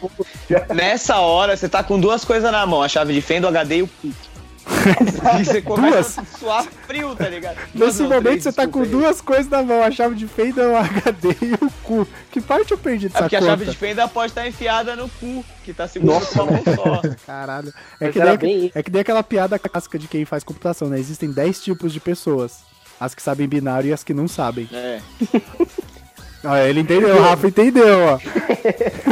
*laughs* Nessa hora, você tá com duas coisas na mão, a chave de fenda, o HD e o cu. *laughs* e você começa a suar frio, tá ligado? Duas Nesse não, momento três, você tá com aí. duas coisas na mão, a chave de fenda, o HD e o cu. Que parte eu perdi É dessa porque a conta? chave de fenda pode estar enfiada no cu, que tá segurando Nossa, com uma mão só. *laughs* Caralho. É Mas que, nem, bem é que nem aquela piada clássica de quem faz computação, né? Existem 10 tipos de pessoas. As que sabem binário e as que não sabem. É. Ó, *laughs* ele entendeu, o Rafa entendeu, ó.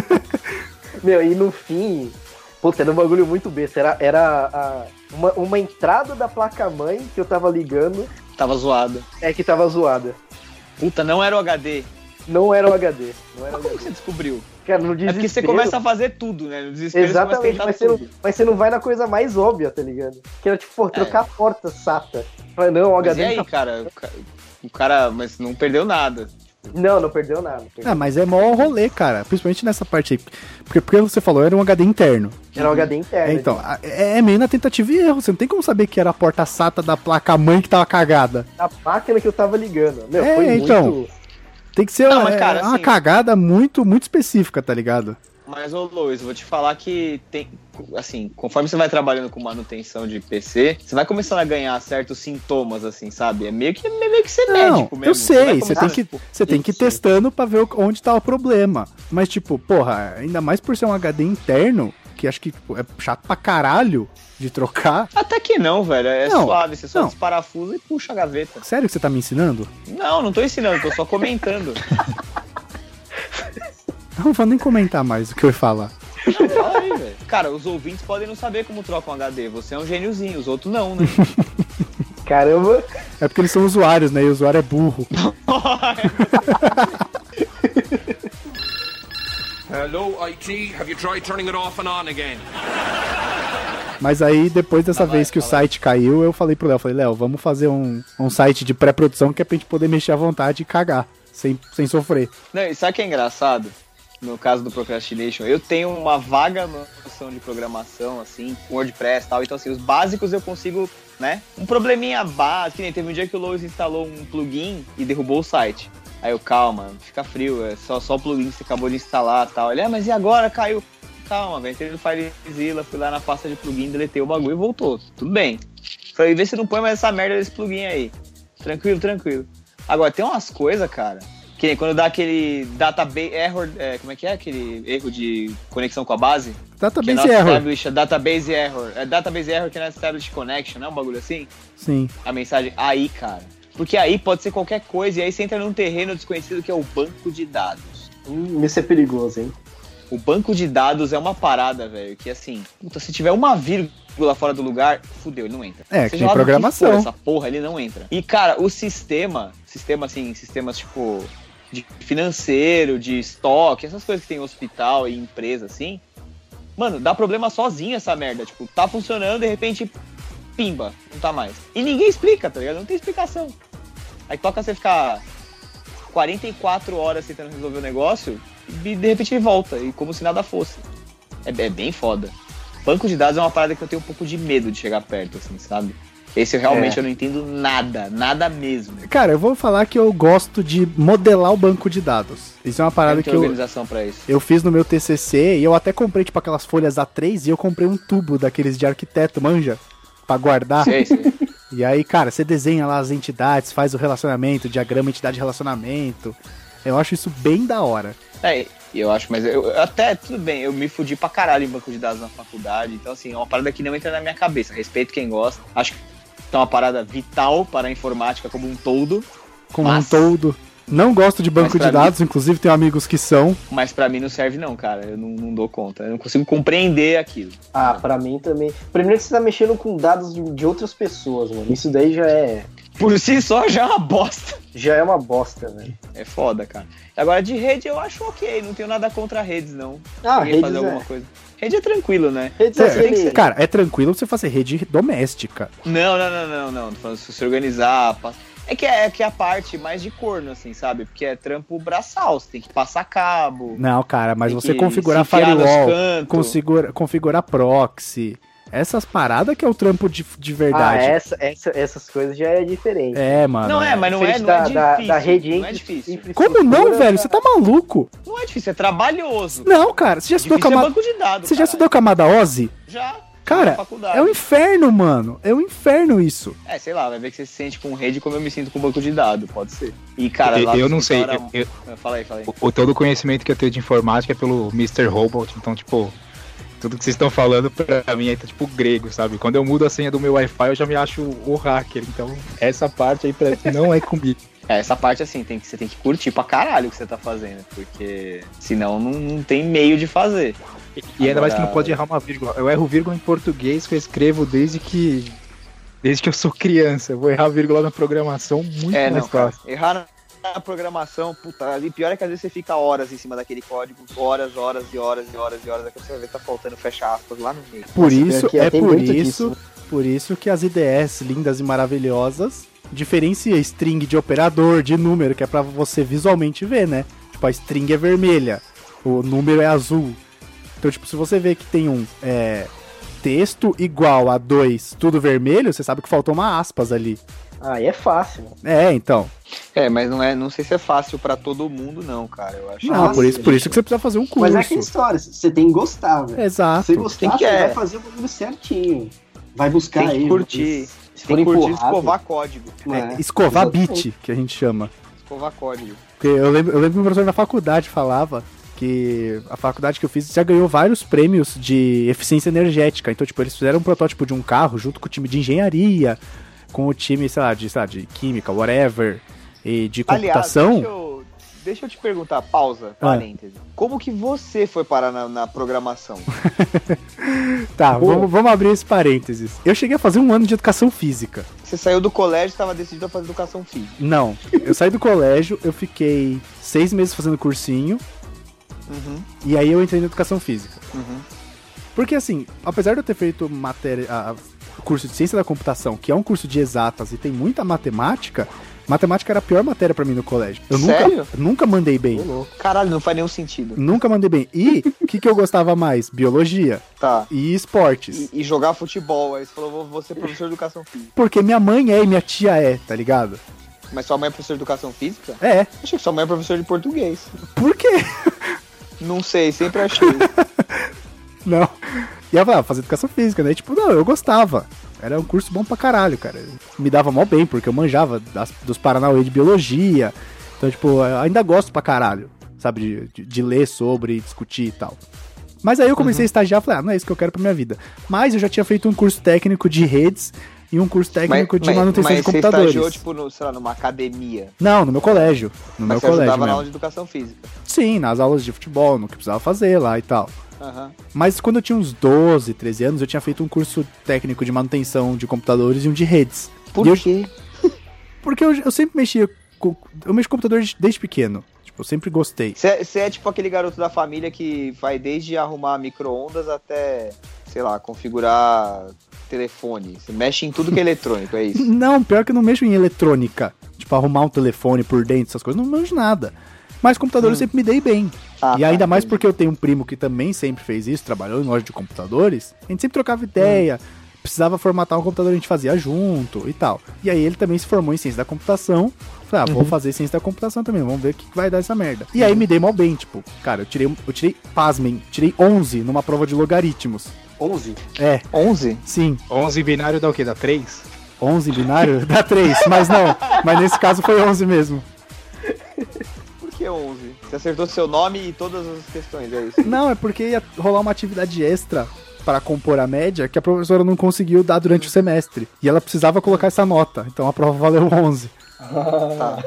*laughs* Meu, e no fim. Puta, era um bagulho muito besta. Era, era a- uma, uma entrada da placa-mãe que eu tava ligando, Tava zoado. é que tava zoada. Puta, não era o HD. Não era o HD. Não era o Como HD. que você descobriu? Cara, no É porque você desespero- começa a fazer tudo, né? No desespero Exatamente, você mas você, não, mas você não vai na coisa mais óbvia, tá ligado? Que era tipo, pô, trocar a porta SATA. Fala, não, o Mas HD e aí, tá... cara? O ca- O cara, mas não perdeu nada. Não, não perdeu nada. perdeu. Ah, mas é mó rolê, cara. Principalmente nessa parte aí. Porque, porque você falou, era um HD interno. Era o HD interno. É, então, a- é, é meio na tentativa e erro. Você não tem como saber que era a porta SATA da placa-mãe que tava cagada. A máquina que eu tava ligando. Meu, É, foi então. muito... Tem que ser Não, uma, cara, é uma assim- cagada muito, muito específica, tá ligado? Mas, ô Luiz, vou te falar que tem. Assim, conforme você vai trabalhando com manutenção de PC, você vai começando a ganhar certos sintomas, assim, sabe? É meio que, é meio que ser Não, médico mesmo. eu sei, você começar, tem que, tipo, você tem que ir testando pra ver onde tá o problema. Mas, tipo, porra, ainda mais por ser um HD interno, que acho que tipo, é chato pra caralho de trocar. Até que não, velho. É Não, suave. Você só não. desparafusa e puxa a gaveta. Sério que você tá me ensinando? Não, não tô ensinando, tô só comentando. *laughs* Não vou nem comentar mais o que eu ia falar. Não, fala aí, velho. Cara, os ouvintes podem não saber como troca um HD. Você é um gêniozinho, os outros não, né? *laughs* Caramba. É porque eles são usuários, né? E o usuário é burro. *laughs* Hello, IT. Have you tried turning it off and on again? Mas aí, depois dessa Ah, vai, vez que o site caiu, eu falei pro Léo, falei, Léo, vamos fazer um, um site de pré-produção que é pra gente poder mexer à vontade e cagar, sem, sem sofrer. Não, e sabe o que é engraçado? No caso do Procrastination, eu tenho uma vaga noção de programação, assim, WordPress e tal. Então, assim, os básicos eu consigo, né? Um probleminha básico, que nem teve um dia que o Lois instalou um plugin e derrubou o site. Aí eu, calma, fica frio, é só, só o plugin que você acabou de instalar e tal. Ele, ah, mas e agora? Caiu. Calma, velho. Entrei no FileZilla, fui lá na pasta de plugin, deletei o bagulho e voltou. Tudo bem. Falei, vê se não põe mais essa merda desse plugin aí. Tranquilo, tranquilo. Agora, tem umas coisas, cara, que nem quando dá aquele database error, é, como é que é? Aquele erro de conexão com a base? Que é Database not error. established, database error. É database error que não é established connection, não é um bagulho assim? Sim. A mensagem aí, cara. Porque aí pode ser qualquer coisa e aí você entra num terreno desconhecido que é o banco de dados. Hum, isso é perigoso, hein? O banco de dados é uma parada, velho, que assim, puta, se tiver uma vírgula fora do lugar, fudeu, ele não entra. É, que Seja do programação. for essa porra, ele não entra. E, cara, o sistema, sistema assim, sistemas tipo de financeiro, de estoque, essas coisas que tem em hospital e empresa, assim, mano, dá problema sozinho essa merda. Tipo, tá funcionando, de repente, pimba, não tá mais. E ninguém explica, tá ligado? Não tem explicação. Aí toca você ficar 44 horas tentando resolver o negócio e de repente ele volta, e como se nada fosse. É, é bem foda. Banco de dados é uma parada que eu tenho um pouco de medo de chegar perto, assim, sabe? Esse eu realmente É. eu não entendo nada, nada mesmo. Cara, eu vou falar que eu gosto de modelar o banco de dados. Isso é uma parada que tem eu, organização pra isso. eu fiz no meu TCC e eu até comprei, tipo, aquelas folhas A3 e eu comprei um tubo daqueles de arquiteto, manja? Pra guardar. Sei, sei. *laughs* E aí, cara, você desenha lá as entidades, faz o relacionamento, diagrama entidade-relacionamento. Eu acho isso bem da hora. É, eu acho, mas eu, até, tudo bem, eu me fudi pra caralho em banco de dados na faculdade, então assim, é uma parada que não entra na minha cabeça. Respeito quem gosta. Acho que é uma parada vital para a informática como um todo, Como Mas- um todo. Não gosto de banco de dados, inclusive tenho amigos que são. mas pra mim não serve não, cara. Eu não, não dou conta. Eu não consigo compreender aquilo. Ah, pra mim também. Primeiro que você tá mexendo com dados de, de outras pessoas, mano. Isso daí já é. Por si só já é uma bosta. Já é uma bosta, velho. É foda, cara. Agora de rede eu acho ok, não tenho nada contra redes, não. Ah, redes fazer é. alguma coisa. Rede é tranquilo, né? Redes É, é aquele. Cara, é tranquilo você fazer rede doméstica. Não, não, não, não, não. Tô falando se você organizar. É que é, é que é a parte mais de corno, assim, sabe? Porque é trampo braçal, você tem que passar cabo. Não, cara, mas você configurar firewall, configura, configurar proxy, essas paradas que é o trampo de, de Ah, verdade. essa, essa, essas coisas já é diferente. É, mano. Não é, mas não é, não é da, da, difícil. da rede não é difícil. Como não, velho? da- Você tá maluco? Não é difícil, é trabalhoso. Não, cara, você já estudou difícil é camada. banco de dados. Você já estudou camada OSI? Já. Cara. É um inferno, mano. É um inferno isso. É, sei lá, vai ver que você se sente com rede como eu me sinto com banco de dados, pode ser. E, cara, Eu- lá eu não sei, escritório- eu- eu- Fala aí, fala aí. O, o todo o conhecimento que eu tenho de informática é pelo Mr. Robot, então, tipo, tudo que vocês estão falando pra mim aí tá tipo grego, sabe? Quando eu mudo a senha do meu Wi-Fi, eu já me acho o hacker, então essa parte aí pra mim não é comigo. *laughs* É, essa parte assim, tem que, você tem que curtir pra caralho o que você tá fazendo, porque senão não, não tem meio de fazer. E ainda mais que não Agora- pode errar uma vírgula. Eu erro vírgula em português que eu escrevo desde que. Desde que eu sou criança. Eu vou errar vírgula na programação muito É, mais não, cara. fácil. Errar na programação, puta, e pior é que às vezes você fica horas em cima daquele código, horas, horas e horas e horas e horas, daqui você vai ver que tá faltando fecha aspas lá no meio. Por Nossa, isso, é por isso, disso, né? por isso que as IDEs lindas e maravilhosas diferencia string de operador, de número, que é pra você visualmente ver, né? Tipo, a string é vermelha, o número é azul. Então, tipo, se você vê que tem um é, texto igual a 2, tudo vermelho, você sabe que faltou uma aspas ali. Aí é fácil. mano. É, então. É, mas não é, não sei se é fácil pra todo mundo não, cara, eu acho. Não, por isso, por isso que você precisa fazer um curso. Mas é aquela história, você tem que gostar, velho. Exato. Se você gostar, Tem que você é. vai fazer o bagulho certinho. Vai buscar Tem que aí. curtir. Se Tem que curtir escovar código. né? É, escovar Exatamente. bit, que a gente chama. Escovar código. Porque eu lembro, eu lembro que o professor na faculdade falava que a faculdade que eu fiz já ganhou vários prêmios de eficiência energética. Então, tipo, eles fizeram um protótipo de um carro junto com o time de engenharia, com o time, sei lá, de, sei lá, de química, whatever, e de computação. Aliás, deixa eu, deixa eu te perguntar, pausa, Ah. parêntese. Como que você foi parar na, na programação? *laughs* Tá, vamos, vamos abrir esse parênteses. Eu cheguei a fazer um ano de educação física. Você saiu do colégio e estava decidido a fazer educação física. Não, eu saí do colégio, eu fiquei seis meses fazendo cursinho, Uhum, e aí eu entrei na educação física. uhum. Porque assim, apesar de eu ter feito matéria, a- curso de ciência da computação, que é um curso de exatas e tem muita matemática, matemática era a pior matéria pra mim no colégio. Eu Sério? nunca, nunca mandei bem. Caralho, não faz nenhum sentido. Nunca mandei bem. E o *laughs* que, que eu gostava mais? Biologia Tá. e esportes. E, e jogar futebol. Aí você falou, vou, vou ser professor de educação física. Porque minha mãe é e minha tia é, tá ligado? Mas sua mãe é professor de educação física? É. Achei que sua mãe é professor de português. Por quê? *laughs* Não sei, sempre achei. *laughs* Não. E ela falava, fazer educação física, né? E, tipo, não, eu gostava. Era um curso bom pra caralho, cara. Me dava mal bem, porque eu manjava das- dos Paranauê de biologia. Então, tipo, eu ainda gosto pra caralho, sabe? De, de- de ler sobre, discutir e tal. Mas aí eu comecei a estagiar e falei, ah, não é isso que eu quero pra minha vida. Mas eu já tinha feito um curso técnico de redes e um curso técnico de manutenção mas de computadores. você estagiou, tipo, no, sei lá, numa academia. Não, no meu colégio. No mas meu você colégio ajudava na mesmo. aula de educação física. Sim, nas aulas de futebol, no que precisava fazer lá e tal. Aham. Mas quando eu tinha uns 12, 13 anos, eu tinha feito um curso técnico de manutenção de computadores e um de redes. Por E eu- quê? *laughs* Porque eu, eu sempre mexia com. Eu mexo com computador desde- pequeno. Tipo, eu sempre gostei. É, você é tipo aquele garoto da família que vai desde arrumar micro-ondas até, sei lá, configurar telefone. Você mexe em tudo que é eletrônico, é isso. *laughs* Não, pior que eu não mexo em eletrônica. Tipo, arrumar um telefone por dentro, essas coisas, não manjo nada. Mas computador eu sempre me dei bem. Ah, e tá, ainda mais entendi. porque eu tenho um primo que também sempre fez isso, trabalhou em loja de computadores. A gente sempre trocava ideia. Precisava formatar um computador, a gente fazia junto e tal. E aí ele também se formou em ciência da computação. Falei, ah, vou fazer ciência da computação também, vamos ver o que que vai dar essa merda. E aí me dei mal bem, tipo, cara, eu tirei, eu tirei, pasmem, tirei 11 numa prova de logaritmos. 11? É, 11? sim, 11 binário dá o quê? Dá 3? 11 binário dá 3, mas não, mas nesse caso foi 11 mesmo. Por que 11? Você acertou seu nome e todas as questões, é isso? Não, é porque ia rolar uma atividade extra para compor a média que a professora não conseguiu dar durante o semestre. E ela precisava colocar essa nota, então a prova valeu 11. Tá.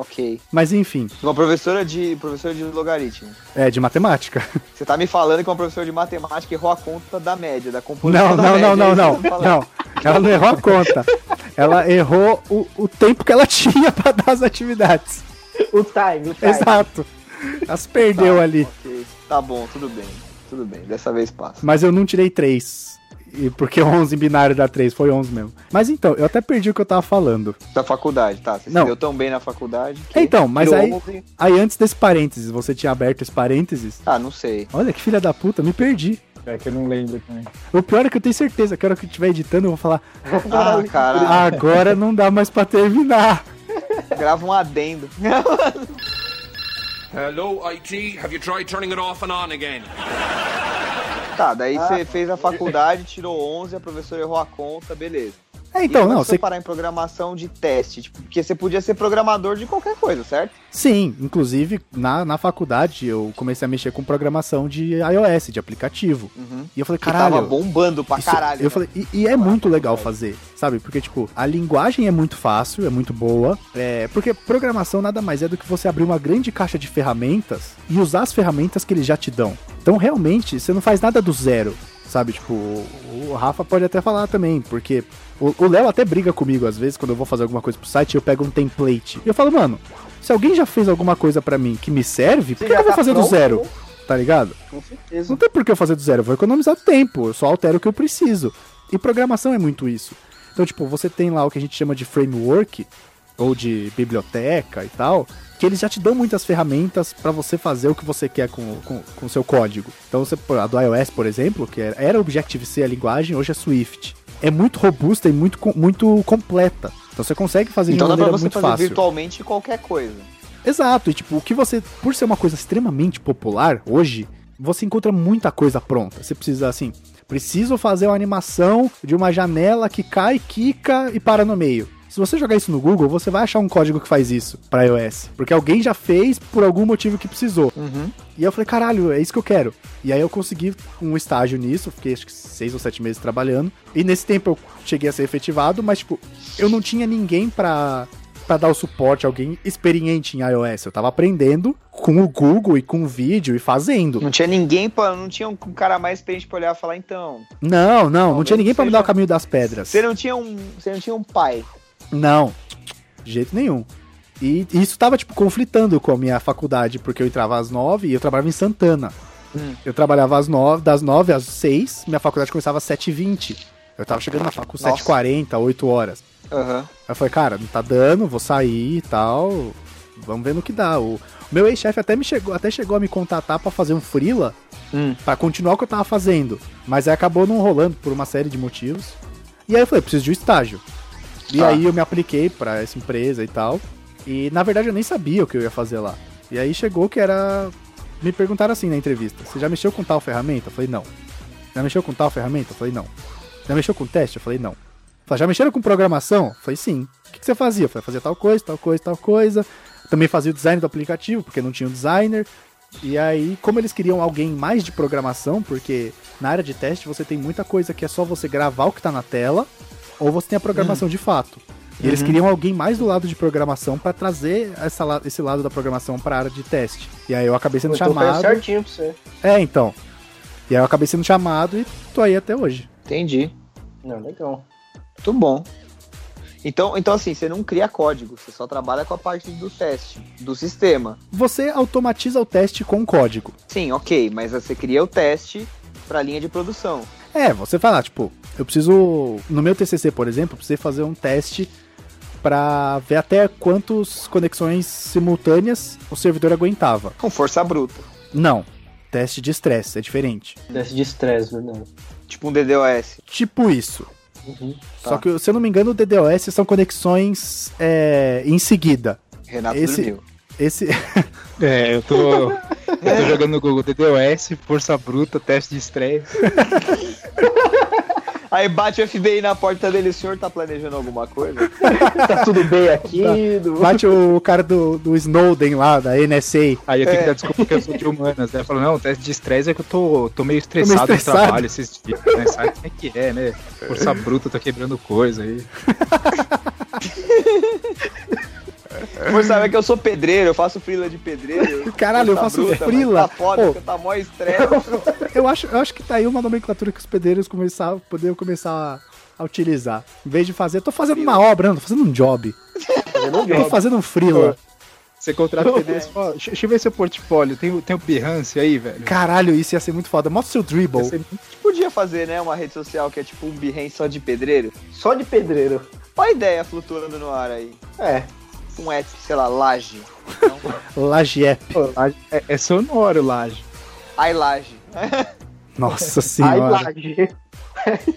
Ok. Mas enfim, Uma professora de, professora de logaritmo. é de matemática. *laughs* Você tá me falando que uma professora de matemática errou a conta da média, da composição Não, da não, média. não, é não, não. tá? Não, ela não errou a conta. Ela errou o, o tempo que ela *laughs* tinha para dar as atividades. O time, o time. Exato. Ela se perdeu Tá, ali. ok. Tá bom, tudo bem. Tudo bem, dessa vez passa. Mas eu não tirei 3. E porque *laughs* 11 em binário dá 3, foi 11 mesmo. Mas então, eu até perdi o que eu tava falando. Da faculdade, tá? Você Não. se deu tão bem na faculdade que... Então, mas aí, 11. aí antes desse parênteses, você tinha aberto esse parênteses. Ah, não sei. Olha que filha da puta, me perdi. É que eu não lembro também. O pior é que eu tenho certeza que a hora que eu estiver editando, eu vou falar: *laughs* Ah, caralho. agora não dá mais pra terminar. *laughs* Grava um adendo. Hello, IT. Have you tried turning it off and on again? Tá, daí você fez a faculdade, tirou 11, a professora errou a conta, beleza. É, então, não, que você parar em programação de teste, tipo, porque você podia ser programador de qualquer coisa, certo? Sim, inclusive na, na faculdade eu comecei a mexer com programação de iOS, de aplicativo. Uhum. E eu falei, Que caralho. tava bombando pra Isso- caralho. eu né? falei, e, e é muito legal fazer, sabe? Porque, tipo, a linguagem é muito fácil, é muito boa. É, porque programação nada mais é do que você abrir uma grande caixa de ferramentas e usar as ferramentas que eles já te dão. Então, realmente, você não faz nada do zero, sabe? Tipo, o Rafa pode até falar também, porque o Léo até briga comigo às vezes quando eu vou fazer alguma coisa pro site, eu pego um template. E eu falo, mano, se alguém já fez alguma coisa pra mim que me serve, por que eu vou tá fazer do pronto, zero? né? Tá ligado? Com certeza. Não tem por que eu fazer do zero, eu vou economizar tempo, eu só altero o que eu preciso. E programação é muito isso. Então, tipo, você tem lá o que a gente chama de framework, ou de biblioteca e tal, que eles já te dão muitas ferramentas pra você fazer o que você quer com o com, com seu código. Então, você, a do iOS, por exemplo, que era- era Objective-C a linguagem, hoje é Swift. É muito robusta e muito, muito completa. Então você consegue fazer Então de dá uma pra maneira você muito fazer fácil. virtualmente qualquer coisa. Exato, e tipo, o que você, por ser uma coisa extremamente popular hoje, você encontra muita coisa pronta. Você precisa assim, preciso fazer uma animação de uma janela que cai, quica e para no meio. Se você jogar isso no Google, você vai achar um código que faz isso para iOS, porque alguém já fez por algum motivo que precisou. Uhum. E eu falei, caralho, é isso que eu quero. E aí eu consegui um estágio nisso, fiquei acho que seis ou sete meses trabalhando. E nesse tempo eu cheguei a ser efetivado, mas tipo, eu não tinha ninguém pra, pra dar o suporte, alguém experiente em iOS. Eu tava aprendendo com o Google e com o vídeo e fazendo. Não tinha ninguém pra. Não tinha um cara mais experiente pra olhar e falar, então. Não, não, não tinha ninguém pra me dar o caminho das pedras. Você não tinha um. Você não tinha um pai. Não, de jeito nenhum. E isso tava, tipo, conflitando com a minha faculdade, porque eu entrava às nove e eu trabalhava em Santana. Hum. Eu trabalhava às nove, das 9 às 6, minha faculdade começava às 7h20. Eu tava chegando na faculdade Nossa. 7h40, 8 horas. Aham. Aí eu falei, cara, não tá dando, vou sair e tal. Vamos ver no que dá. O meu ex-chefe até me chegou, até chegou a me contatar pra fazer um freela Hum. pra continuar o que eu tava fazendo. Mas aí acabou não rolando por uma série de motivos. E aí eu falei, preciso de um estágio. E Tá. aí eu me apliquei pra essa empresa e tal. E na verdade eu nem sabia o que eu ia fazer lá. E aí chegou que era. Me perguntaram assim na entrevista: Você já mexeu com tal ferramenta? Eu falei, não. Já mexeu com tal ferramenta? Eu falei, não. Já mexeu com teste? Eu falei, não. Falei, já mexeram com programação? Eu falei, sim. O que, que você fazia? Eu falei, fazia tal coisa, tal coisa, tal coisa. Também fazia o design do aplicativo, porque não tinha um designer. E aí, como eles queriam alguém mais de programação, porque na área de teste você tem muita coisa que é só você gravar o que tá na tela, ou você tem a programação de fato. E eles queriam alguém mais do lado de programação pra trazer essa, esse lado da programação pra área de teste. E aí eu acabei sendo faz chamado. certinho pra você. É, então. E aí eu acabei sendo chamado e tô aí até hoje. Entendi. Não, legal. Muito bom. Então, então, assim, você não cria código, você só trabalha com a parte do teste, do sistema. Você automatiza o teste com código. Sim, ok, mas você cria o teste pra linha de produção. É, você fala, tipo, eu preciso. No meu TCC, por exemplo, eu precisei fazer um teste pra ver até quantas conexões simultâneas o servidor aguentava. Com força bruta. Não, teste de estresse, é diferente. Teste de estresse, verdade. Tipo um DDoS. Tipo isso. Uhum. Tá. Só que, se eu não me engano, o DDoS são conexões é, em seguida. Renato Esse- dormiu. Esse. *laughs* É, eu tô, eu tô jogando no Google DDoS, força bruta, teste de estresse. *laughs* Aí bate o FBI na porta dele, o senhor tá planejando alguma coisa? *laughs* Tá tudo bem aqui? do- Bate o cara do, do Snowden lá, da NSA. Aí eu tenho É. que dar desculpa que eu sou de humanas, né? Falando, não, teste de estresse é que eu tô, tô meio estressado, estressado. no trabalho esses dias, né? Sabe como é que é, né? Força bruta, tô quebrando coisa aí. Você sabe que eu sou pedreiro, eu faço frila de pedreiro. Caralho, eu faço bruta, frila. Tá foda, Pô. tá mó estresse. *laughs* Eu acho, eu acho que tá aí uma nomenclatura que os pedreiros começaram, poderiam começar a, a utilizar. Em vez de fazer, tô fazendo uma obra, não, tô fazendo um job. Fazendo um Tô job. fazendo um freela. Você contrata o fala, deixa eu ver seu portfólio, tem, tem o Behance aí, velho? Caralho, isso ia ser muito foda. Mostra seu dribble. Gente podia fazer, né, uma rede social que é tipo um Behance só de pedreiro. Só de pedreiro. Olha a ideia flutuando no ar aí. É. Um app, sei lá, laje. *laughs* Pô, laje- É, é sonoro, laje. Ai, laje. *laughs* Nossa Ai, senhora. laje. *laughs*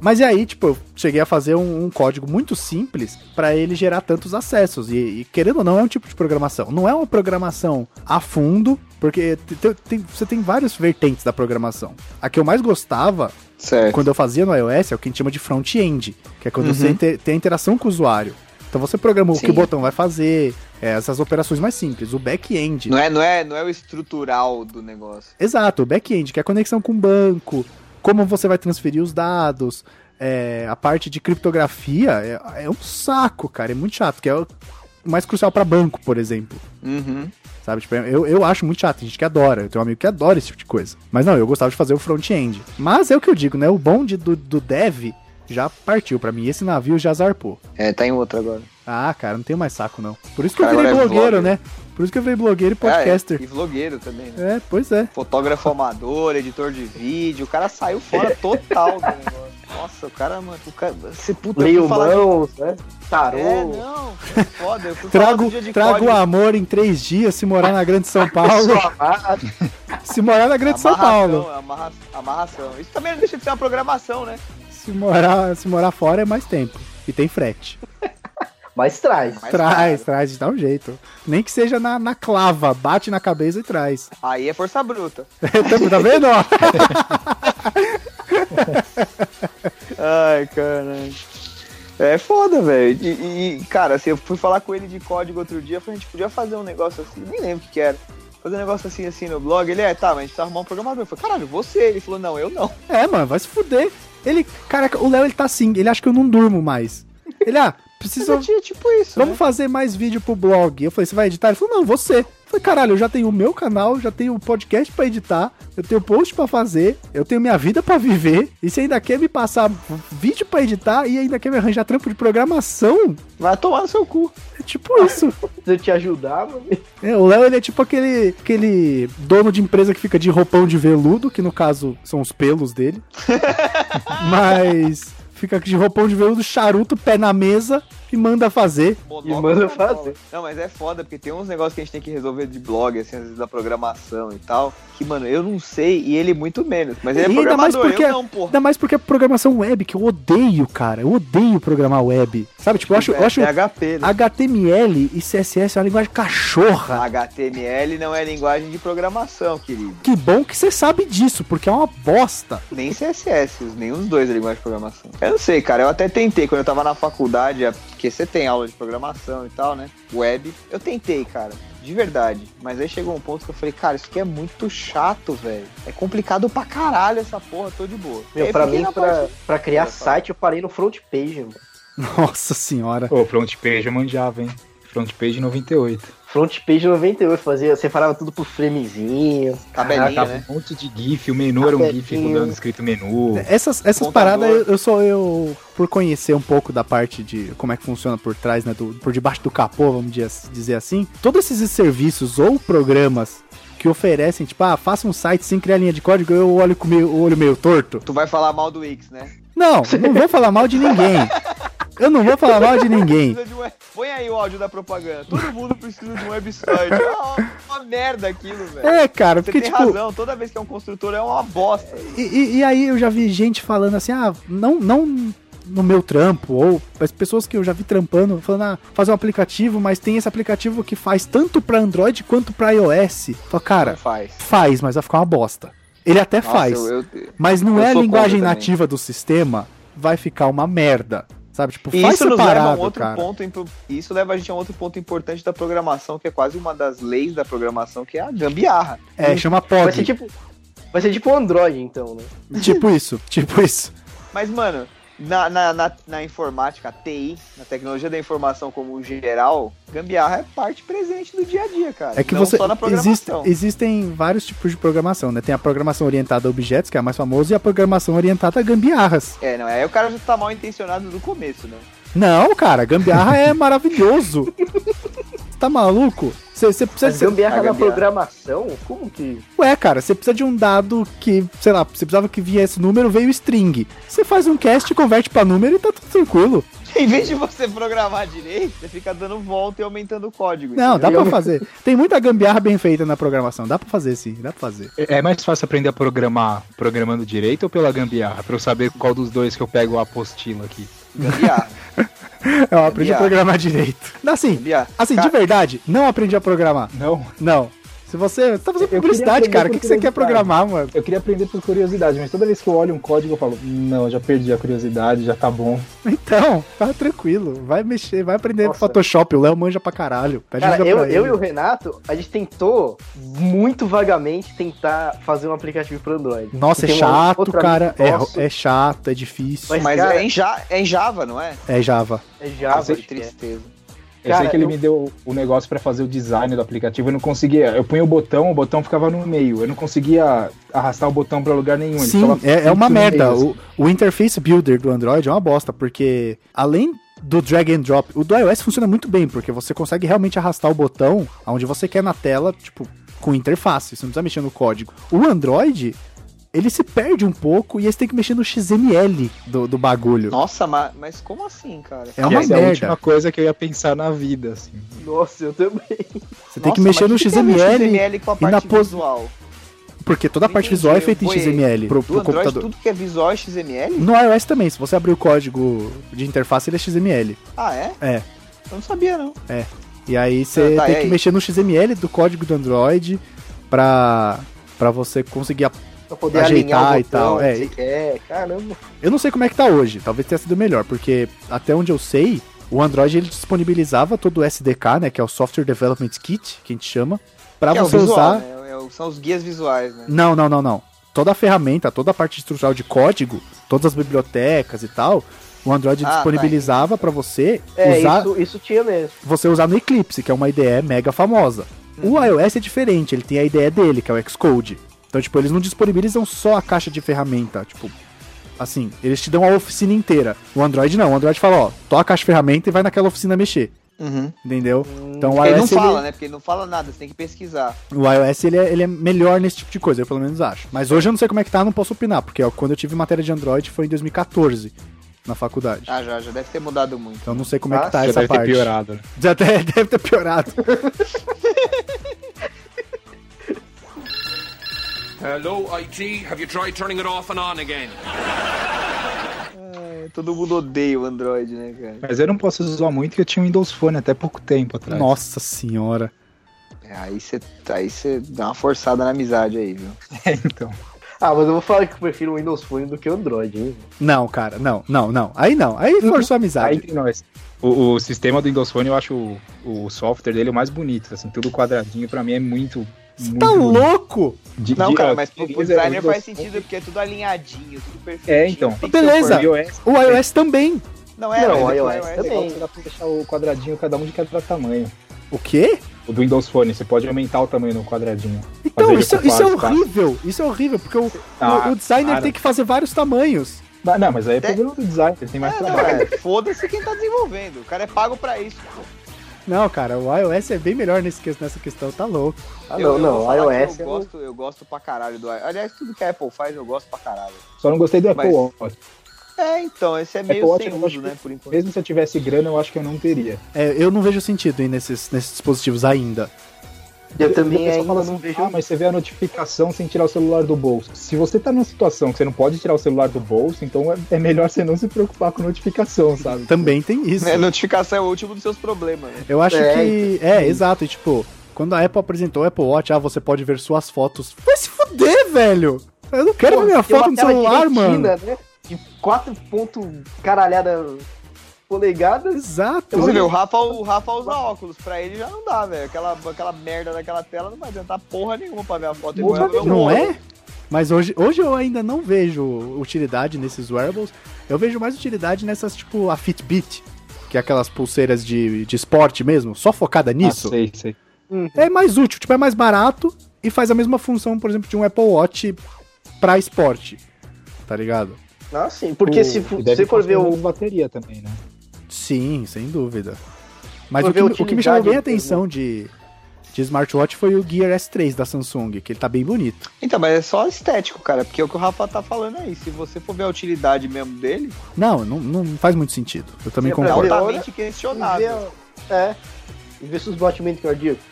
Mas e aí, tipo, eu cheguei a fazer um, um código muito simples pra ele gerar tantos acessos. E, e, querendo ou não, é um tipo de programação. Não é uma programação a fundo, porque te- te- tem- você tem várias vertentes da programação. A que eu mais gostava Certo. quando eu fazia no iOS é o que a gente chama de front-end, que é quando você te- tem a interação com o usuário. Então você programa o que Sim. o botão vai fazer, é, essas operações mais simples. O back-end. Não é, não, é, não é o estrutural do negócio. Exato, o back-end, que é a conexão com o banco, como você vai transferir os dados, é, a parte de criptografia é, é um saco, cara, é muito chato, que é o mais crucial para banco, por exemplo. Uhum. Sabe, tipo, eu, eu acho muito chato, tem gente que adora, eu tenho um amigo que adora esse tipo de coisa. Mas não, eu gostava de fazer o front-end. Mas é o que eu digo, né? O bom de, do, do dev já partiu pra mim, esse navio já zarpou. É, tá em outro agora. Ah, cara, não tenho mais saco, não. Por isso que eu Cara, virei agora é blogueiro, vlogger. né? Por isso que eu virei blogueiro e podcaster. É, e vlogueiro também, né? É, pois é. Fotógrafo amador, editor de vídeo, o cara saiu fora total do negócio. Nossa, o cara, mano, o cara, você puta, eu Leio mãos, né? Tarô. É, não, é foda, eu fui Trago, de trago código. amor em três dias se morar na Grande São Paulo. *laughs* Se morar na Grande São Amarração, Paulo. amarra- amarração. Isso também não deixa de ser uma programação, né? Se morar, se morar fora é mais tempo. E tem frete. Mas traz. Mais traz, caro. traz, dá um jeito. Nem que seja na, na clava, bate na cabeça e traz. Aí é força bruta. *laughs* tá, tá vendo? Ai, caralho. É foda, velho. E, e, cara, assim, eu fui falar com ele de código outro dia, eu falei, a gente podia fazer um negócio assim, nem lembro o que, que era. Fazer um negócio assim, assim no blog. Ele é, tá, mas a gente tá arrumando um programador. Eu falei, caralho, você. Ele falou, não, eu não. É, mano, vai se fuder. Ele, cara, o Léo ele tá assim, ele acha que eu não durmo mais. Ele, ah, *laughs* precisa. tinha tipo isso. Vamos né? fazer mais vídeo pro blog. Eu falei, você vai editar? Ele falou, não, você. Falei, caralho, eu já tenho o meu canal, já tenho o podcast pra editar, eu tenho post pra fazer, eu tenho minha vida pra viver, e você ainda quer me passar vídeo pra editar e ainda quer me arranjar trampo de programação? Vai tomar no seu cu. É tipo isso. *laughs* Se eu te ajudar, mano. É, o Léo, ele é tipo aquele, aquele dono de empresa que fica de roupão de veludo, que no caso são os pelos dele. *laughs* Mas fica de roupão de veludo, charuto, pé na mesa e manda fazer. E manda fazer. Não, mas é foda, porque tem uns negócios que a gente tem que resolver de blog, assim, às vezes da programação e tal. Que, mano, eu não sei e ele muito menos. Mas ele é ainda mais porque, eu não, porra. ainda mais porque é programação web, que eu odeio, cara. Eu odeio programar web. Sabe, tipo, eu acho, eu acho PHP, né? HTML e CSS é uma linguagem cachorra. HTML não é linguagem de programação, querido. Que bom que você sabe disso, porque é uma bosta. Nem CSS, nenhum dos dois é linguagem de programação. Eu não sei, cara. Eu até tentei quando eu tava na faculdade, é porque você tem aula de programação e tal, né? Web. Eu tentei, cara. De verdade. Mas aí chegou um ponto que eu falei, cara, isso aqui é muito chato, velho. É complicado pra caralho essa porra, tô de boa. Meu, aí pra mim, pra, parte- pra criar só. site, eu parei no front page, mano. Nossa senhora. Ô, front page eu manjava, hein? Front page 98. Front page 98, fazia, separava tudo por framezinho. Tabelinha, Tava né? um monte de GIF, o menu era um GIF rodando escrito menu. Essas, essas paradas eu, eu sou eu, por conhecer um pouco da parte de como é que funciona por trás, né? do- por debaixo do capô, vamos dizer- assim. Todos esses serviços ou programas que oferecem, tipo, ah, faça um site sem criar linha de código, eu olho com o olho meio torto. Tu vai falar mal do Wix, né? Não, não vou falar mal de ninguém. *laughs* Eu não vou falar mal de ninguém. De um Põe aí o áudio da propaganda. Todo mundo precisa de um website. É uma, uma merda aquilo, velho. É, cara, Você porque, tem tipo. razão, toda vez que é um construtor é uma bosta. E, e- e aí eu já vi gente falando assim, ah, não, não no meu trampo, ou as pessoas que eu já vi trampando, falando, ah, fazer um aplicativo, mas tem esse aplicativo que faz tanto pra Android quanto pra iOS. Fala, cara, Não faz. faz, mas vai ficar uma bosta. Ele até Nossa, faz, eu- eu- mas não é a linguagem nativa do sistema, vai ficar uma merda. Sabe, tipo, faz isso nos leva a um outro cara. ponto, isso leva a gente a um outro ponto importante da programação, que é quase uma das leis da programação, que é a gambiarra. É, chama Vai ser POG. tipo. Vai ser tipo um Android, então, né? Tipo isso, tipo isso. Mas, mano, na, na, na, na informática, TI, na tecnologia da informação como geral, gambiarra é parte presente do dia a dia, cara. É que Não você. só na Existe, existem vários tipos de programação, né? Tem a programação orientada a objetos, que é a mais famosa, e a programação orientada a gambiarras. É, não, aí o cara já tá mal intencionado no começo, né? Não, cara, gambiarra é maravilhoso. *laughs* Tá maluco? Você precisa. Mas cê- gambiarra a na programação? Como que. Ué, cara, você precisa de um dado que, sei lá, você precisava que viesse número, veio string. Você faz um cast, converte pra número e tá tudo tranquilo. Em vez de você programar direito, você fica dando volta e aumentando o código. Não, dá entendeu? pra fazer. Tem muita gambiarra bem feita na programação. Dá pra fazer sim, dá pra fazer. É é mais fácil aprender a programar programando direito ou pela gambiarra? Pra eu saber qual dos dois que eu pego a apostila aqui. Gambiarra. *laughs* Eu aprendi a programar direito. Assim, assim, de verdade, não aprendi a programar. Não, Não. Se você. Você tá fazendo Eu publicidade, cara. O que, que você quer programar, mano? eu queria aprender por curiosidade, mas toda vez que eu olho um código eu falo, não, eu já perdi a curiosidade, já tá bom. *laughs* Então, tá tranquilo. Vai mexer, vai aprender Nossa. Photoshop. O Léo manja pra caralho. Pede Cara, eu, pra eu e o Renato, a gente tentou muito vagamente tentar fazer um aplicativo pro Android. Nossa, é chato, cara. É, é chato, é difícil. Mas, Mas cara- é, em Ja- é em Java, não é? É Java. É Java, Nossa, que é. Tristeza. Eu Cara, sei que ele eu- me deu o negócio pra fazer o design do aplicativo, eu não conseguia. Eu punho o botão, o botão ficava no meio. Eu não conseguia arrastar o botão pra lugar nenhum. Sim, é, é uma merda. meio, assim. O, o interface builder do Android é uma bosta, porque além do drag and drop, o do iOS funciona muito bem, porque você consegue realmente arrastar o botão aonde você quer na tela, tipo, com interface, você não precisa mexer no código. O Android, ele se perde um pouco e aí você tem que mexer no XML do, do bagulho. Nossa, ma- mas como assim, cara? É uma essa é a merda. última coisa que eu ia pensar na vida, assim. Nossa, eu também. Você tem que Nossa, mexer no mas tem ver XML, XML com a e na parte pos- visual. porque toda a parte entendi, visual é feita em. XML pro, pro Android, computador. tudo que é visual é XML? No iOS também, se você abrir o código de interface, ele é XML. Ah, é? É. Eu não sabia, não. E aí você Ah, tá, tem e que aí? mexer no XML do código do Android pra, pra você conseguir. Pra poder Ajeitar e tal, é. que quer. Caramba. Eu não sei como é que tá hoje, talvez tenha sido melhor, porque até onde eu sei, o Android ele disponibilizava todo o SDK, né, que é o Software Development Kit, que a gente chama, pra Que é você visual, usar. né? É São os guias visuais, né? Não, não, não, não. Toda a ferramenta, toda a parte estrutural de código, todas as bibliotecas e tal, o Android Ah, tá, disponibilizava pra você É, usar, isso, isso tinha mesmo. você usar no Eclipse, que é uma IDE mega famosa. O iOS é diferente, ele tem a ideia dele, que é o Xcode. Então, tipo, eles não disponibilizam só a caixa de ferramenta, tipo, assim, eles te dão a oficina inteira. O Android não, o Android fala, ó, toca a caixa de ferramenta e vai naquela oficina mexer, Uhum. entendeu? Então o Porque ele não iOS, fala, ele, né? Porque ele não fala nada, você tem que pesquisar. o iOS ele é, ele é melhor nesse tipo de coisa, eu pelo menos acho. Mas hoje eu não sei como é que tá, não posso opinar, porque ó, quando eu tive matéria de Android foi em 2014, na faculdade. Ah, já, já deve ter mudado muito. Então eu não sei como é que tá Já essa deve parte. ter piorado. *laughs* Já até deve ter piorado. *laughs* Hello, IT. Have you tried turning it off and on again? É, todo mundo odeia o Android, né, cara? Mas eu não posso usar muito porque eu tinha um Windows Phone até pouco tempo atrás. Nossa senhora. É, aí você aí você dá uma forçada na amizade aí, viu? *laughs* É, então. Ah, mas eu vou falar que eu prefiro o Windows Phone do que o Android, hein? Não, cara, não, não, não. Aí não. Aí forçou a Aí amizade. entre nós. O, o sistema do Windows Phone, eu acho o, o software dele o mais bonito. Assim, tudo quadradinho, pra mim é muito. Você tá bonito. louco? De- Não, de- cara, ó, mas pro, pro beleza, designer faz sentido, porque é tudo alinhadinho, tudo perfeito. É, então. Beleza. O iOS, O iOS também. Não é, Não, o é iOS que também. Você dá pra deixar o quadradinho, cada um de cada tamanho. O quê? O do Windows Phone, você pode aumentar o tamanho do quadradinho. Então, isso, ocupar isso é horrível. Isso é horrível, porque o, Ah, o- o designer cara. tem que fazer vários tamanhos. Mas, não, mas aí é problema do design, ele tem mais É, não, trabalho. é, Foda-se quem tá desenvolvendo. O cara é pago pra isso. pô. Não, cara, o iOS é bem melhor nesse, nessa questão, tá louco. Ah, Eu- não, eu não, o iOS é Eu o- gosto, eu gosto pra caralho do iOS. Aliás, tudo que a Apple faz eu gosto pra caralho. Só não gostei do Apple Mas- Watch. É, então, esse é meio Apple Watch sem eu uso, acho né, por enquanto. Mesmo se eu tivesse grana, eu acho que eu não teria. É, eu não vejo sentido em nesses, nesses dispositivos ainda. Eu também ainda fala não assim, vejo. Ah, mas você vê a notificação sem tirar o celular do bolso. Se você tá numa situação que você não pode tirar o celular do bolso, então é, é melhor você não se preocupar com notificação, sabe? Também tem isso. É, notificação é o último dos seus problemas, né? Eu acho É, que. É, exato. E tipo, quando a Apple apresentou o Apple Watch, ah, você pode ver suas fotos. Vai se fuder, velho! Eu não quero Pô, ver minha foto no celular, mano. Né? De 4 pontos caralhada polegadas. Exato. Você vê, o Rafa, o Rafa usa óculos, pra ele já não dá, velho. Aquela, aquela merda daquela tela não vai adiantar porra nenhuma pra ver a foto. Porra Não olho. é? Mas hoje, hoje eu ainda não vejo utilidade nesses wearables. Eu vejo mais utilidade nessas, tipo, a Fitbit, que é aquelas pulseiras de, de esporte mesmo, só focada nisso. Ah, sei, sei. é mais útil, tipo, é mais barato e faz a mesma função, por exemplo, de um Apple Watch pra esporte. Tá ligado? Ah, sim. Porque O- se você for ver o. bateria também, né? Sim, sem dúvida. Mas o que, o que me chamou bem a atenção de, de smartwatch foi o Gear S3 da Samsung, que ele tá bem bonito. Então, mas é só estético, cara. Porque é o que o Rafa tá falando aí. Se você for ver a utilidade mesmo dele, Não, não, não faz muito sentido. Eu também é concordo. ver altamente questionável. ver, é. E ver seus batimentos cardíacos.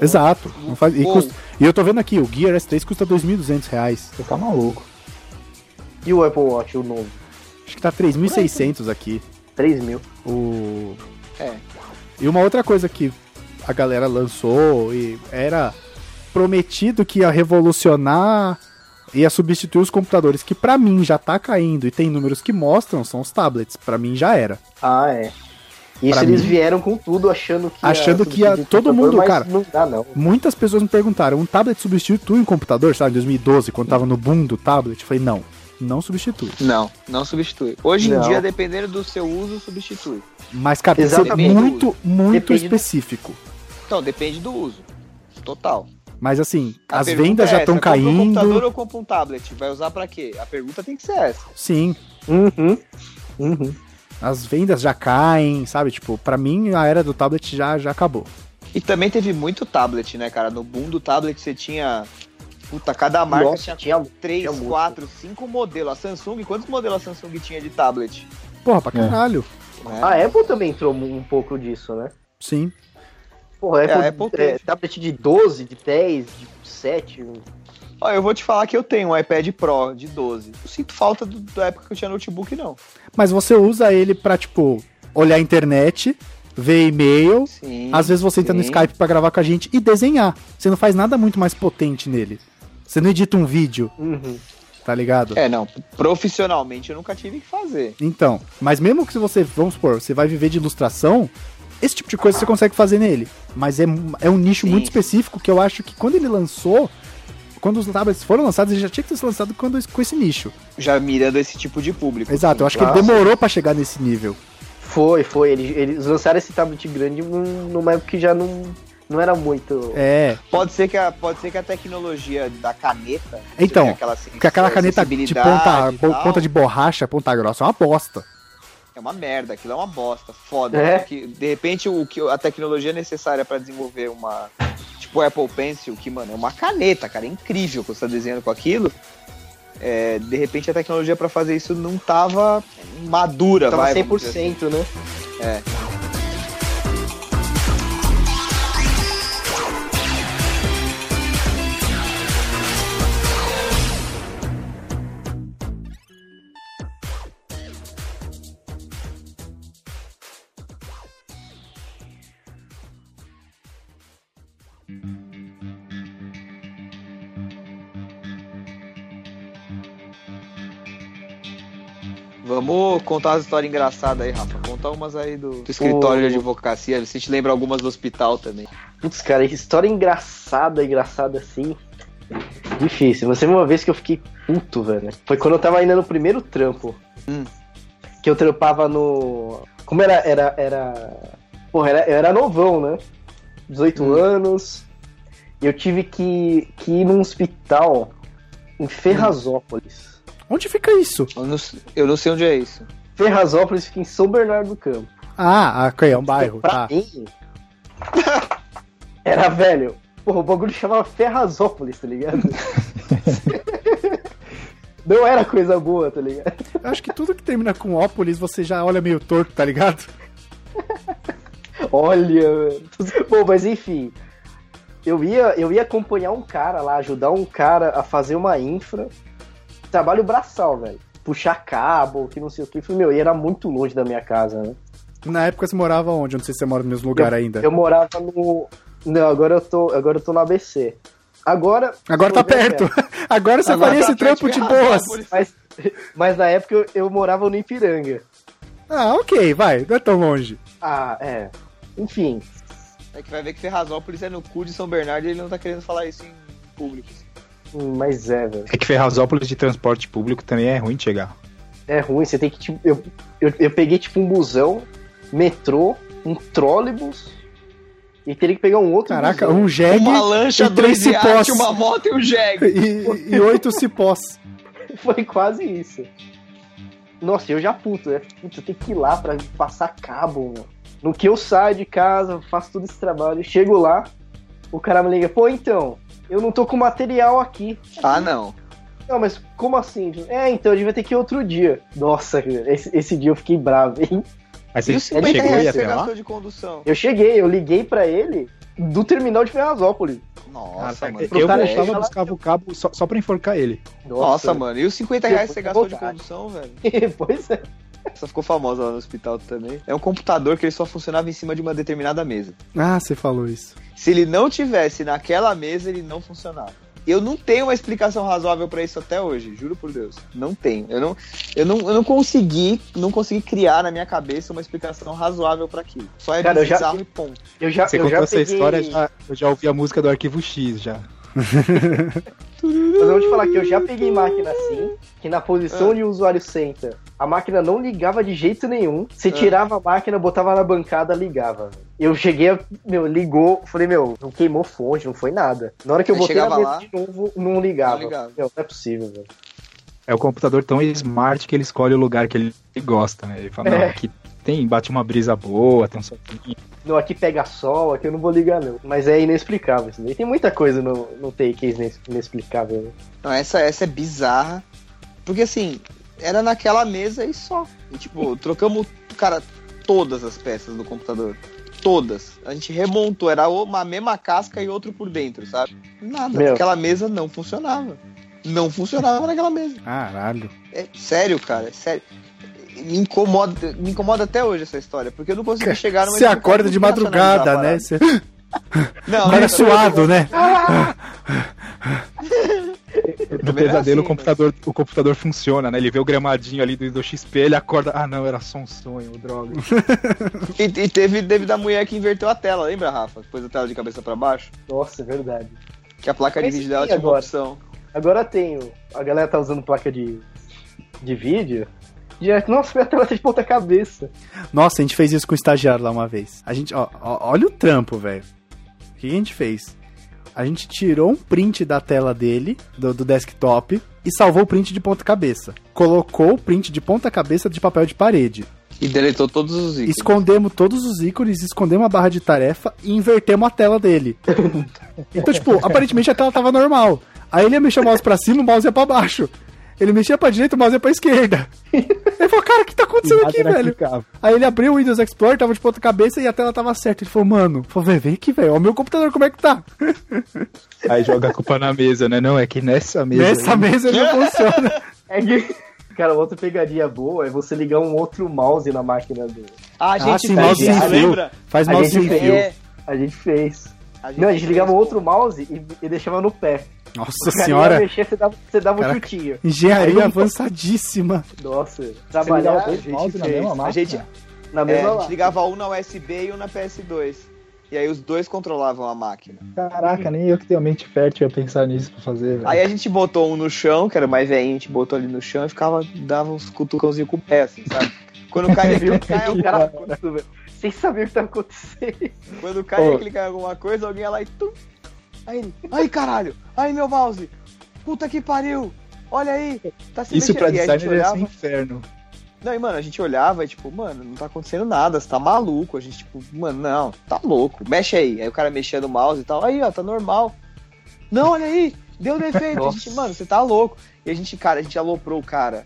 Exato. Não faz, e, custa- e eu tô vendo aqui, o Gear S3 custa 2.200 reais. Você tá maluco. E o Apple Watch, o novo? Acho que tá 3.600 aqui. 3 mil. O... É. E uma outra coisa que a galera lançou e era prometido que ia revolucionar, ia substituir os computadores, que pra mim já tá caindo e tem números que mostram, são os tablets. Pra mim já era. Ah, é. Isso eles mim- vieram com tudo achando que Achando que ia substituir o todo mundo, cara. Não dá, não. Muitas pessoas me perguntaram, um tablet substitui um computador, sabe, em 2012, quando tava no boom do tablet? Eu falei, não, não substitui. Não, não substitui. Hoje Não. em dia, dependendo do seu uso, substitui. Mas, cara, tem que ser muito, muito Depende do- específico. Então, depende do uso. Total. Mas assim, A as vendas é já estão compra um computador caindo. ou compra um tablet? Vai usar pra quê? A pergunta tem que ser essa. Sim, Uhum. Uhum. as vendas já caem, sabe? Tipo, pra mim a era do tablet já, já acabou. E também teve muito tablet, né, cara? No boom do tablet você tinha. Puta, cada marca Nossa, tinha tinha, 3, tinha muito. 4, 5 modelos. A Samsung, quantos modelos a Samsung tinha de tablet? Porra, pra É. caralho. Né? A Apple também entrou um pouco disso, né? Sim. Porra, a É, a Apple, Apple é, tablet de 12, de 10, de 7. Ó, eu vou te falar que eu tenho um iPad Pro de 12. Eu sinto falta do- da época que eu tinha notebook, não. Mas você usa ele pra, tipo, olhar a internet, ver e-mail. Sim. Às vezes você entra no sim. Skype pra gravar com a gente e desenhar. Você não faz nada muito mais potente nele. Você não edita um vídeo, Uhum. tá ligado? É, não. Profissionalmente eu nunca tive que fazer. Então, mas mesmo que se você, vamos supor, você vai viver de ilustração, esse tipo de coisa você consegue fazer nele. Mas é, é um nicho Sim. muito específico que eu acho que quando ele lançou, quando os tablets foram lançados, ele já tinha que ter sido lançado quando, com esse nicho. Já mirando esse tipo de público. Exato, eu acho que ele demorou pra chegar nesse nível. Foi, foi. Eles, eles lançaram esse tablet grande num- numa época que já não, não era muito. É. Pode ser que a, pode ser que a tecnologia da caneta. Então, aquela Porque aquela caneta de ponta, ponta de borracha, ponta grossa, é uma bosta. É uma merda, aquilo é uma bosta, foda. É. Porque, de repente, o que a tecnologia necessária pra desenvolver uma. Tipo o Apple Pencil, que, mano, é uma caneta, cara, é incrível que você tá desenhando com aquilo. É, de repente a tecnologia pra fazer isso não tava madura, Tava vai. vamos dizer 100%, né? assim. É. Vamos contar umas histórias engraçadas aí, Rafa. Conta umas aí do, do escritório de advocacia. Você te lembra algumas do hospital também. Putz, cara, história engraçada, engraçada assim. Difícil. Você uma vez que eu fiquei puto, velho. Foi quando eu tava ainda no primeiro trampo. Hum. Que eu trampava no. Como era. Era. era... Porra, era, eu era novão, né? 18 Hum. anos. E eu tive que, que ir num hospital em Ferrazópolis. Onde fica isso? Eu não, eu não sei onde é isso. Ferrazópolis fica em São Bernardo do Campo. Ah, ok, é um bairro, Pra tá. mim, *laughs* era velho. Porra, o bagulho chamava Ferrazópolis, tá ligado? *laughs* Não era coisa boa, tá ligado? Eu acho que tudo que termina com ópolis você já olha meio torto, tá ligado? *laughs* Olha, mano. Bom, mas enfim. Eu ia, eu ia acompanhar um cara lá, ajudar um cara a fazer uma infra. Trabalho braçal, velho. Puxar cabo, que não sei o que. Falei, meu, e era muito longe da minha casa, né? Na época você morava onde? Eu não sei se você mora no mesmo lugar eu, ainda. Eu morava no. Não, agora eu tô, agora eu tô no ABC. Agora. Agora tá perto. *laughs* Agora você Agora faria tá esse trampo de boas. *laughs* Mas, mas na época eu, eu morava no Ipiranga. Ah, ok, vai. Não é tão longe. Ah, é. Enfim. É que vai ver que Ferrazópolis é no cu de São Bernardo e ele não tá querendo falar isso em público. Mas é, velho. É que Ferrazópolis de transporte público também é ruim de chegar. É ruim, você tem que. Tipo, eu, eu, eu peguei tipo um busão, metrô, um trólebus e teria que pegar um outro Caraca, busão. um jegue Uma lancha, e três dois cipós. uma moto e um jegue. E, e oito cipós. *laughs* Foi quase isso. Nossa, eu já puto, né? Puta, eu tenho que ir lá pra passar cabo, mano. No que eu saio de casa, faço todo esse trabalho, chego lá, o cara me liga, pô, então, eu não tô com material aqui. Ah, não. Não, mas como assim? É, então, a gente vai ter que ir outro dia. Nossa, esse, esse dia eu fiquei bravo, hein? Mas E você os 50 chegou você até lá? gastou de condução? Eu cheguei, eu liguei pra ele do terminal de Ferrazópolis. Nossa, Ah, mano. eu cara voltava, lá- buscava o cabo só, só pra enforcar ele. Nossa, mano. E os 50 reais que você gastou de condução, velho? *laughs* pois é. Essa ficou famosa lá no hospital também. É um computador que ele só funcionava em cima de uma determinada mesa. Ah, você falou isso. Se ele não tivesse naquela mesa, ele não funcionava. Eu não tenho uma explicação razoável pra isso até hoje, juro por Deus. Não tenho. Eu não, eu não, eu não consegui, não consegui criar na minha cabeça uma explicação razoável pra aquilo. Só é Cara, eu já- bizarro e ponto. Eu já, Você eu contou já essa peguei... história, já, eu já ouvi a música do Arquivo X já. *laughs* Mas eu vou te falar que eu já peguei máquina assim, que na posição Ah. onde o usuário senta, a máquina não ligava de jeito nenhum. Você Ah. tirava a máquina, botava na bancada, ligava. Eu cheguei, a- meu, ligou, falei, meu, não queimou fonte, não foi nada. Na hora que eu Aí botei na chegava mesa lá, de novo, não ligava. não ligava. Meu, não é possível, velho. É o computador tão smart que ele escolhe o lugar que ele gosta, né? Ele fala, não, É. aqui tem, bate uma brisa boa, tem um soquinho. Não, aqui pega sol, aqui eu não vou ligar, não. Mas é inexplicável isso daí. Tem muita coisa no, no que é inexplicável. Né? Não, essa, essa é bizarra. Porque assim, era naquela mesa e só. E, tipo, *laughs* trocamos, cara, todas as peças do computador. Todas. A gente remontou, era uma mesma casca e outro por dentro, sabe? Nada. Meu. Aquela mesa não funcionava. Não funcionava naquela mesa. Caralho. É sério, cara, é sério. Me incomoda, me incomoda até hoje essa história, porque eu não consegui chegar numa Você acorda de madrugada, da né? parada. Você *laughs* Não, cara não, suado, né? *laughs* eu era pesadelo, assim, o, computador, o computador funciona, né? Ele vê o gramadinho ali do, do XP, ele acorda. Ah, não, era só um sonho, droga. *laughs* E, e teve, teve da mulher que inverteu a tela, lembra, Rafa? Pôs a tela de cabeça pra baixo. Nossa, é verdade. Que a placa de Mas vídeo sim, dela tinha uma agora. opção. Agora tem. o- A galera tá usando placa de, de vídeo. Direto, nossa, minha tela tá de ponta cabeça. Nossa, a gente fez isso com o estagiário lá uma vez. A gente, ó, ó, olha o trampo, velho. que a gente fez? A gente tirou um print da tela dele, do, do desktop, e salvou o print de ponta cabeça. Colocou o print de ponta cabeça de papel de parede. E deletou todos os ícones. Escondemos todos os ícones, escondemos a barra de tarefa e invertemos a tela dele. *laughs* Então, tipo, aparentemente a tela tava normal. Aí ele ia mexer o mouse pra cima, o mouse ia pra baixo. Ele mexia pra direita, o mouse ia pra esquerda. *laughs* Ele falou, cara, o que tá acontecendo aqui, velho? Aí ele abriu o Windows Explorer, tava de ponta cabeça e a tela tava certa. Ele falou, mano, falou, "Vem, vem aqui, velho, ó, o meu computador como é que tá? *laughs* Aí joga a culpa na mesa, né? Não, é que nessa mesa. Nessa aí- mesa não *laughs* funciona. É que, cara, outra pegadinha boa é você ligar um outro mouse na máquina dele. Ah, a Ah, gente sim, fez mouse sem fio. lembra? Faz mouse sem fez. fio. É, A gente fez. A Não, a gente ligava outro mouse e, e deixava no pé. Nossa O cara senhora, mexer, você dava, você dava um Caraca. chutinho. engenharia Aí- avançadíssima. Nossa, trabalhar a dois gente mouse na fez. mesma A gente, Na é, mesma a lá. gente ligava um na USB e um na PS2. E aí os dois controlavam a máquina. Caraca, nem eu que tenho mente fértil ia pensar nisso pra fazer, velho. Aí a gente botou um no chão, que era mais velhinho, a gente botou ali no chão e ficava, dava uns cutucãozinhos com o pé, assim, sabe? Quando cai, Viu? cai, O cara. *laughs* Sem saber o que tá acontecendo. quando cai Ô. e clicar em alguma coisa, alguém ia lá e tum. Aí ele, ai caralho, ai meu mouse, puta que pariu, olha aí, tá se Isso pra mexendo. Aí a gente designer é olhava, um inferno. Não, e mano, a gente olhava e tipo, mano, não tá acontecendo nada, você tá maluco. A gente, tipo, mano, não, tá louco, mexe aí. Aí o cara mexia no mouse e tal, aí, ó, tá normal. Não, olha aí, deu defeito. a gente, mano, você tá louco. E a gente, cara, a gente aloprou o cara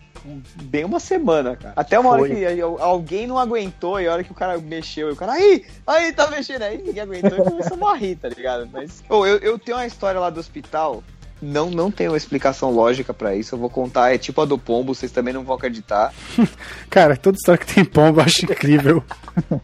bem uma semana, cara. Até uma hora Foi. que aí, alguém não aguentou e a hora que o cara mexeu, e o cara, aí, aí, tá mexendo aí, ninguém aguentou e começou a rir, tá ligado? Mas, Ô, eu, eu tenho uma história lá do hospital. Não, não tem uma explicação lógica pra isso. Eu vou contar, é tipo a do pombo, vocês também não vão acreditar. *laughs* Cara, toda história que tem pombo eu acho incrível. *laughs*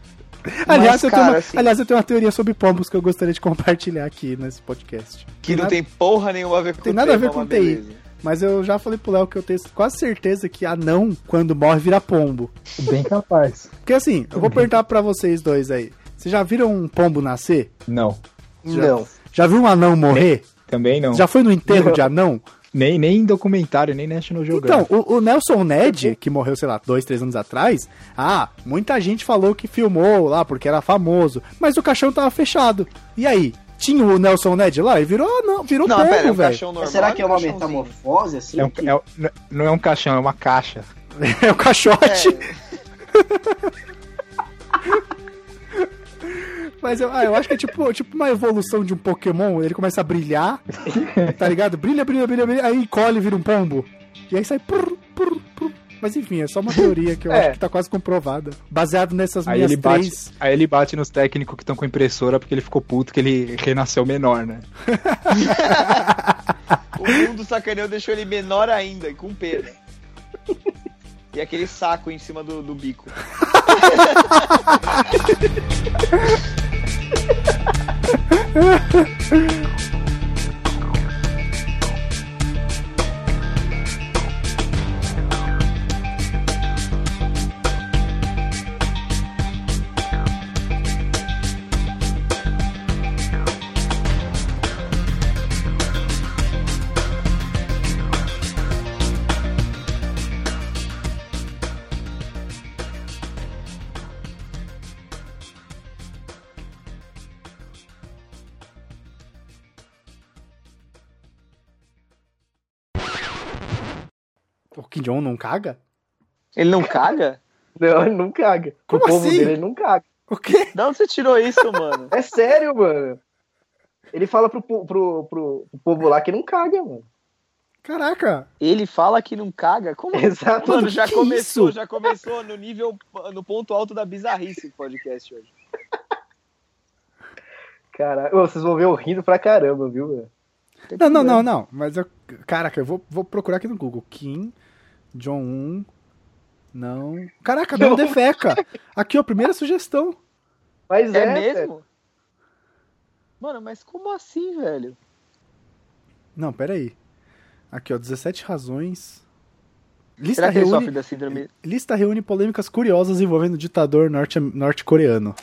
aliás, eu tenho uma, assim- aliás, eu tenho uma teoria sobre pombos que eu gostaria de compartilhar aqui nesse podcast. Que não nada- tem porra nenhuma a ver com Tem nada a ver com mas TI. Mas eu já falei pro Léo que eu tenho quase certeza que anão, quando morre, vira pombo. Bem capaz. Porque assim, eu vou perguntar pra vocês dois aí. Vocês já viram um pombo nascer? Não. Já- Não. Já viu um anão morrer? Também não. Já foi no enterro Não. de anão? Nem, nem em documentário, nem National Então, Geographic. o, o Nelson Ned, que morreu, sei lá, dois, três anos atrás, ah, muita gente falou que filmou lá porque era famoso, mas o caixão tava fechado. E aí? Tinha o Nelson Ned lá e virou, não, virou Não, é um velho. caixão normal. Mas será que é um uma caixãozinho? metamorfose, assim? É um- que- é um- não é um caixão, é uma caixa. *laughs* É o caixote. *laughs* Mas eu, ah, eu acho que é tipo, tipo uma evolução de um Pokémon, ele começa a brilhar, *laughs* tá ligado? Brilha, brilha, brilha, brilha, aí encolhe e vira um pombo. E aí sai. prr, prr. Mas enfim, é só uma teoria que eu É. acho que tá quase comprovada. Baseado nessas Aí minhas ele, bate, três. aí ele bate nos técnicos que estão com impressora porque ele ficou puto que ele renasceu menor, né? *laughs* O mundo sacaneou deixou ele menor ainda, e com pena. E aquele saco em cima do, do bico. *laughs* Jong não caga? Ele não caga? Não, ele não caga. Como o povo assim? dele ele não caga. O quê? De onde você tirou isso, mano? É sério, mano. Ele fala pro, pro, pro, pro povo lá que não caga, mano. Caraca. Ele fala que não caga? Como? Exato. Mano, já que começou, isso? já começou no nível, no ponto alto da bizarrice o podcast hoje. Caralho, Ô, vocês vão ver eu rindo pra caramba, viu, velho? Não, não, não, não. Mas eu. Caraca, eu vou, vou procurar aqui no Google. Kim Jong-un. Não. Caraca, não Não. defeca. Aqui, ó, primeira sugestão. Mas É, é, mesmo? Mano, mas como assim, velho? Não, peraí. Aqui, ó, 17 razões. Lista Será que ele reúne, sofre da síndrome? lista reúne polêmicas curiosas envolvendo o ditador norte- norte-coreano.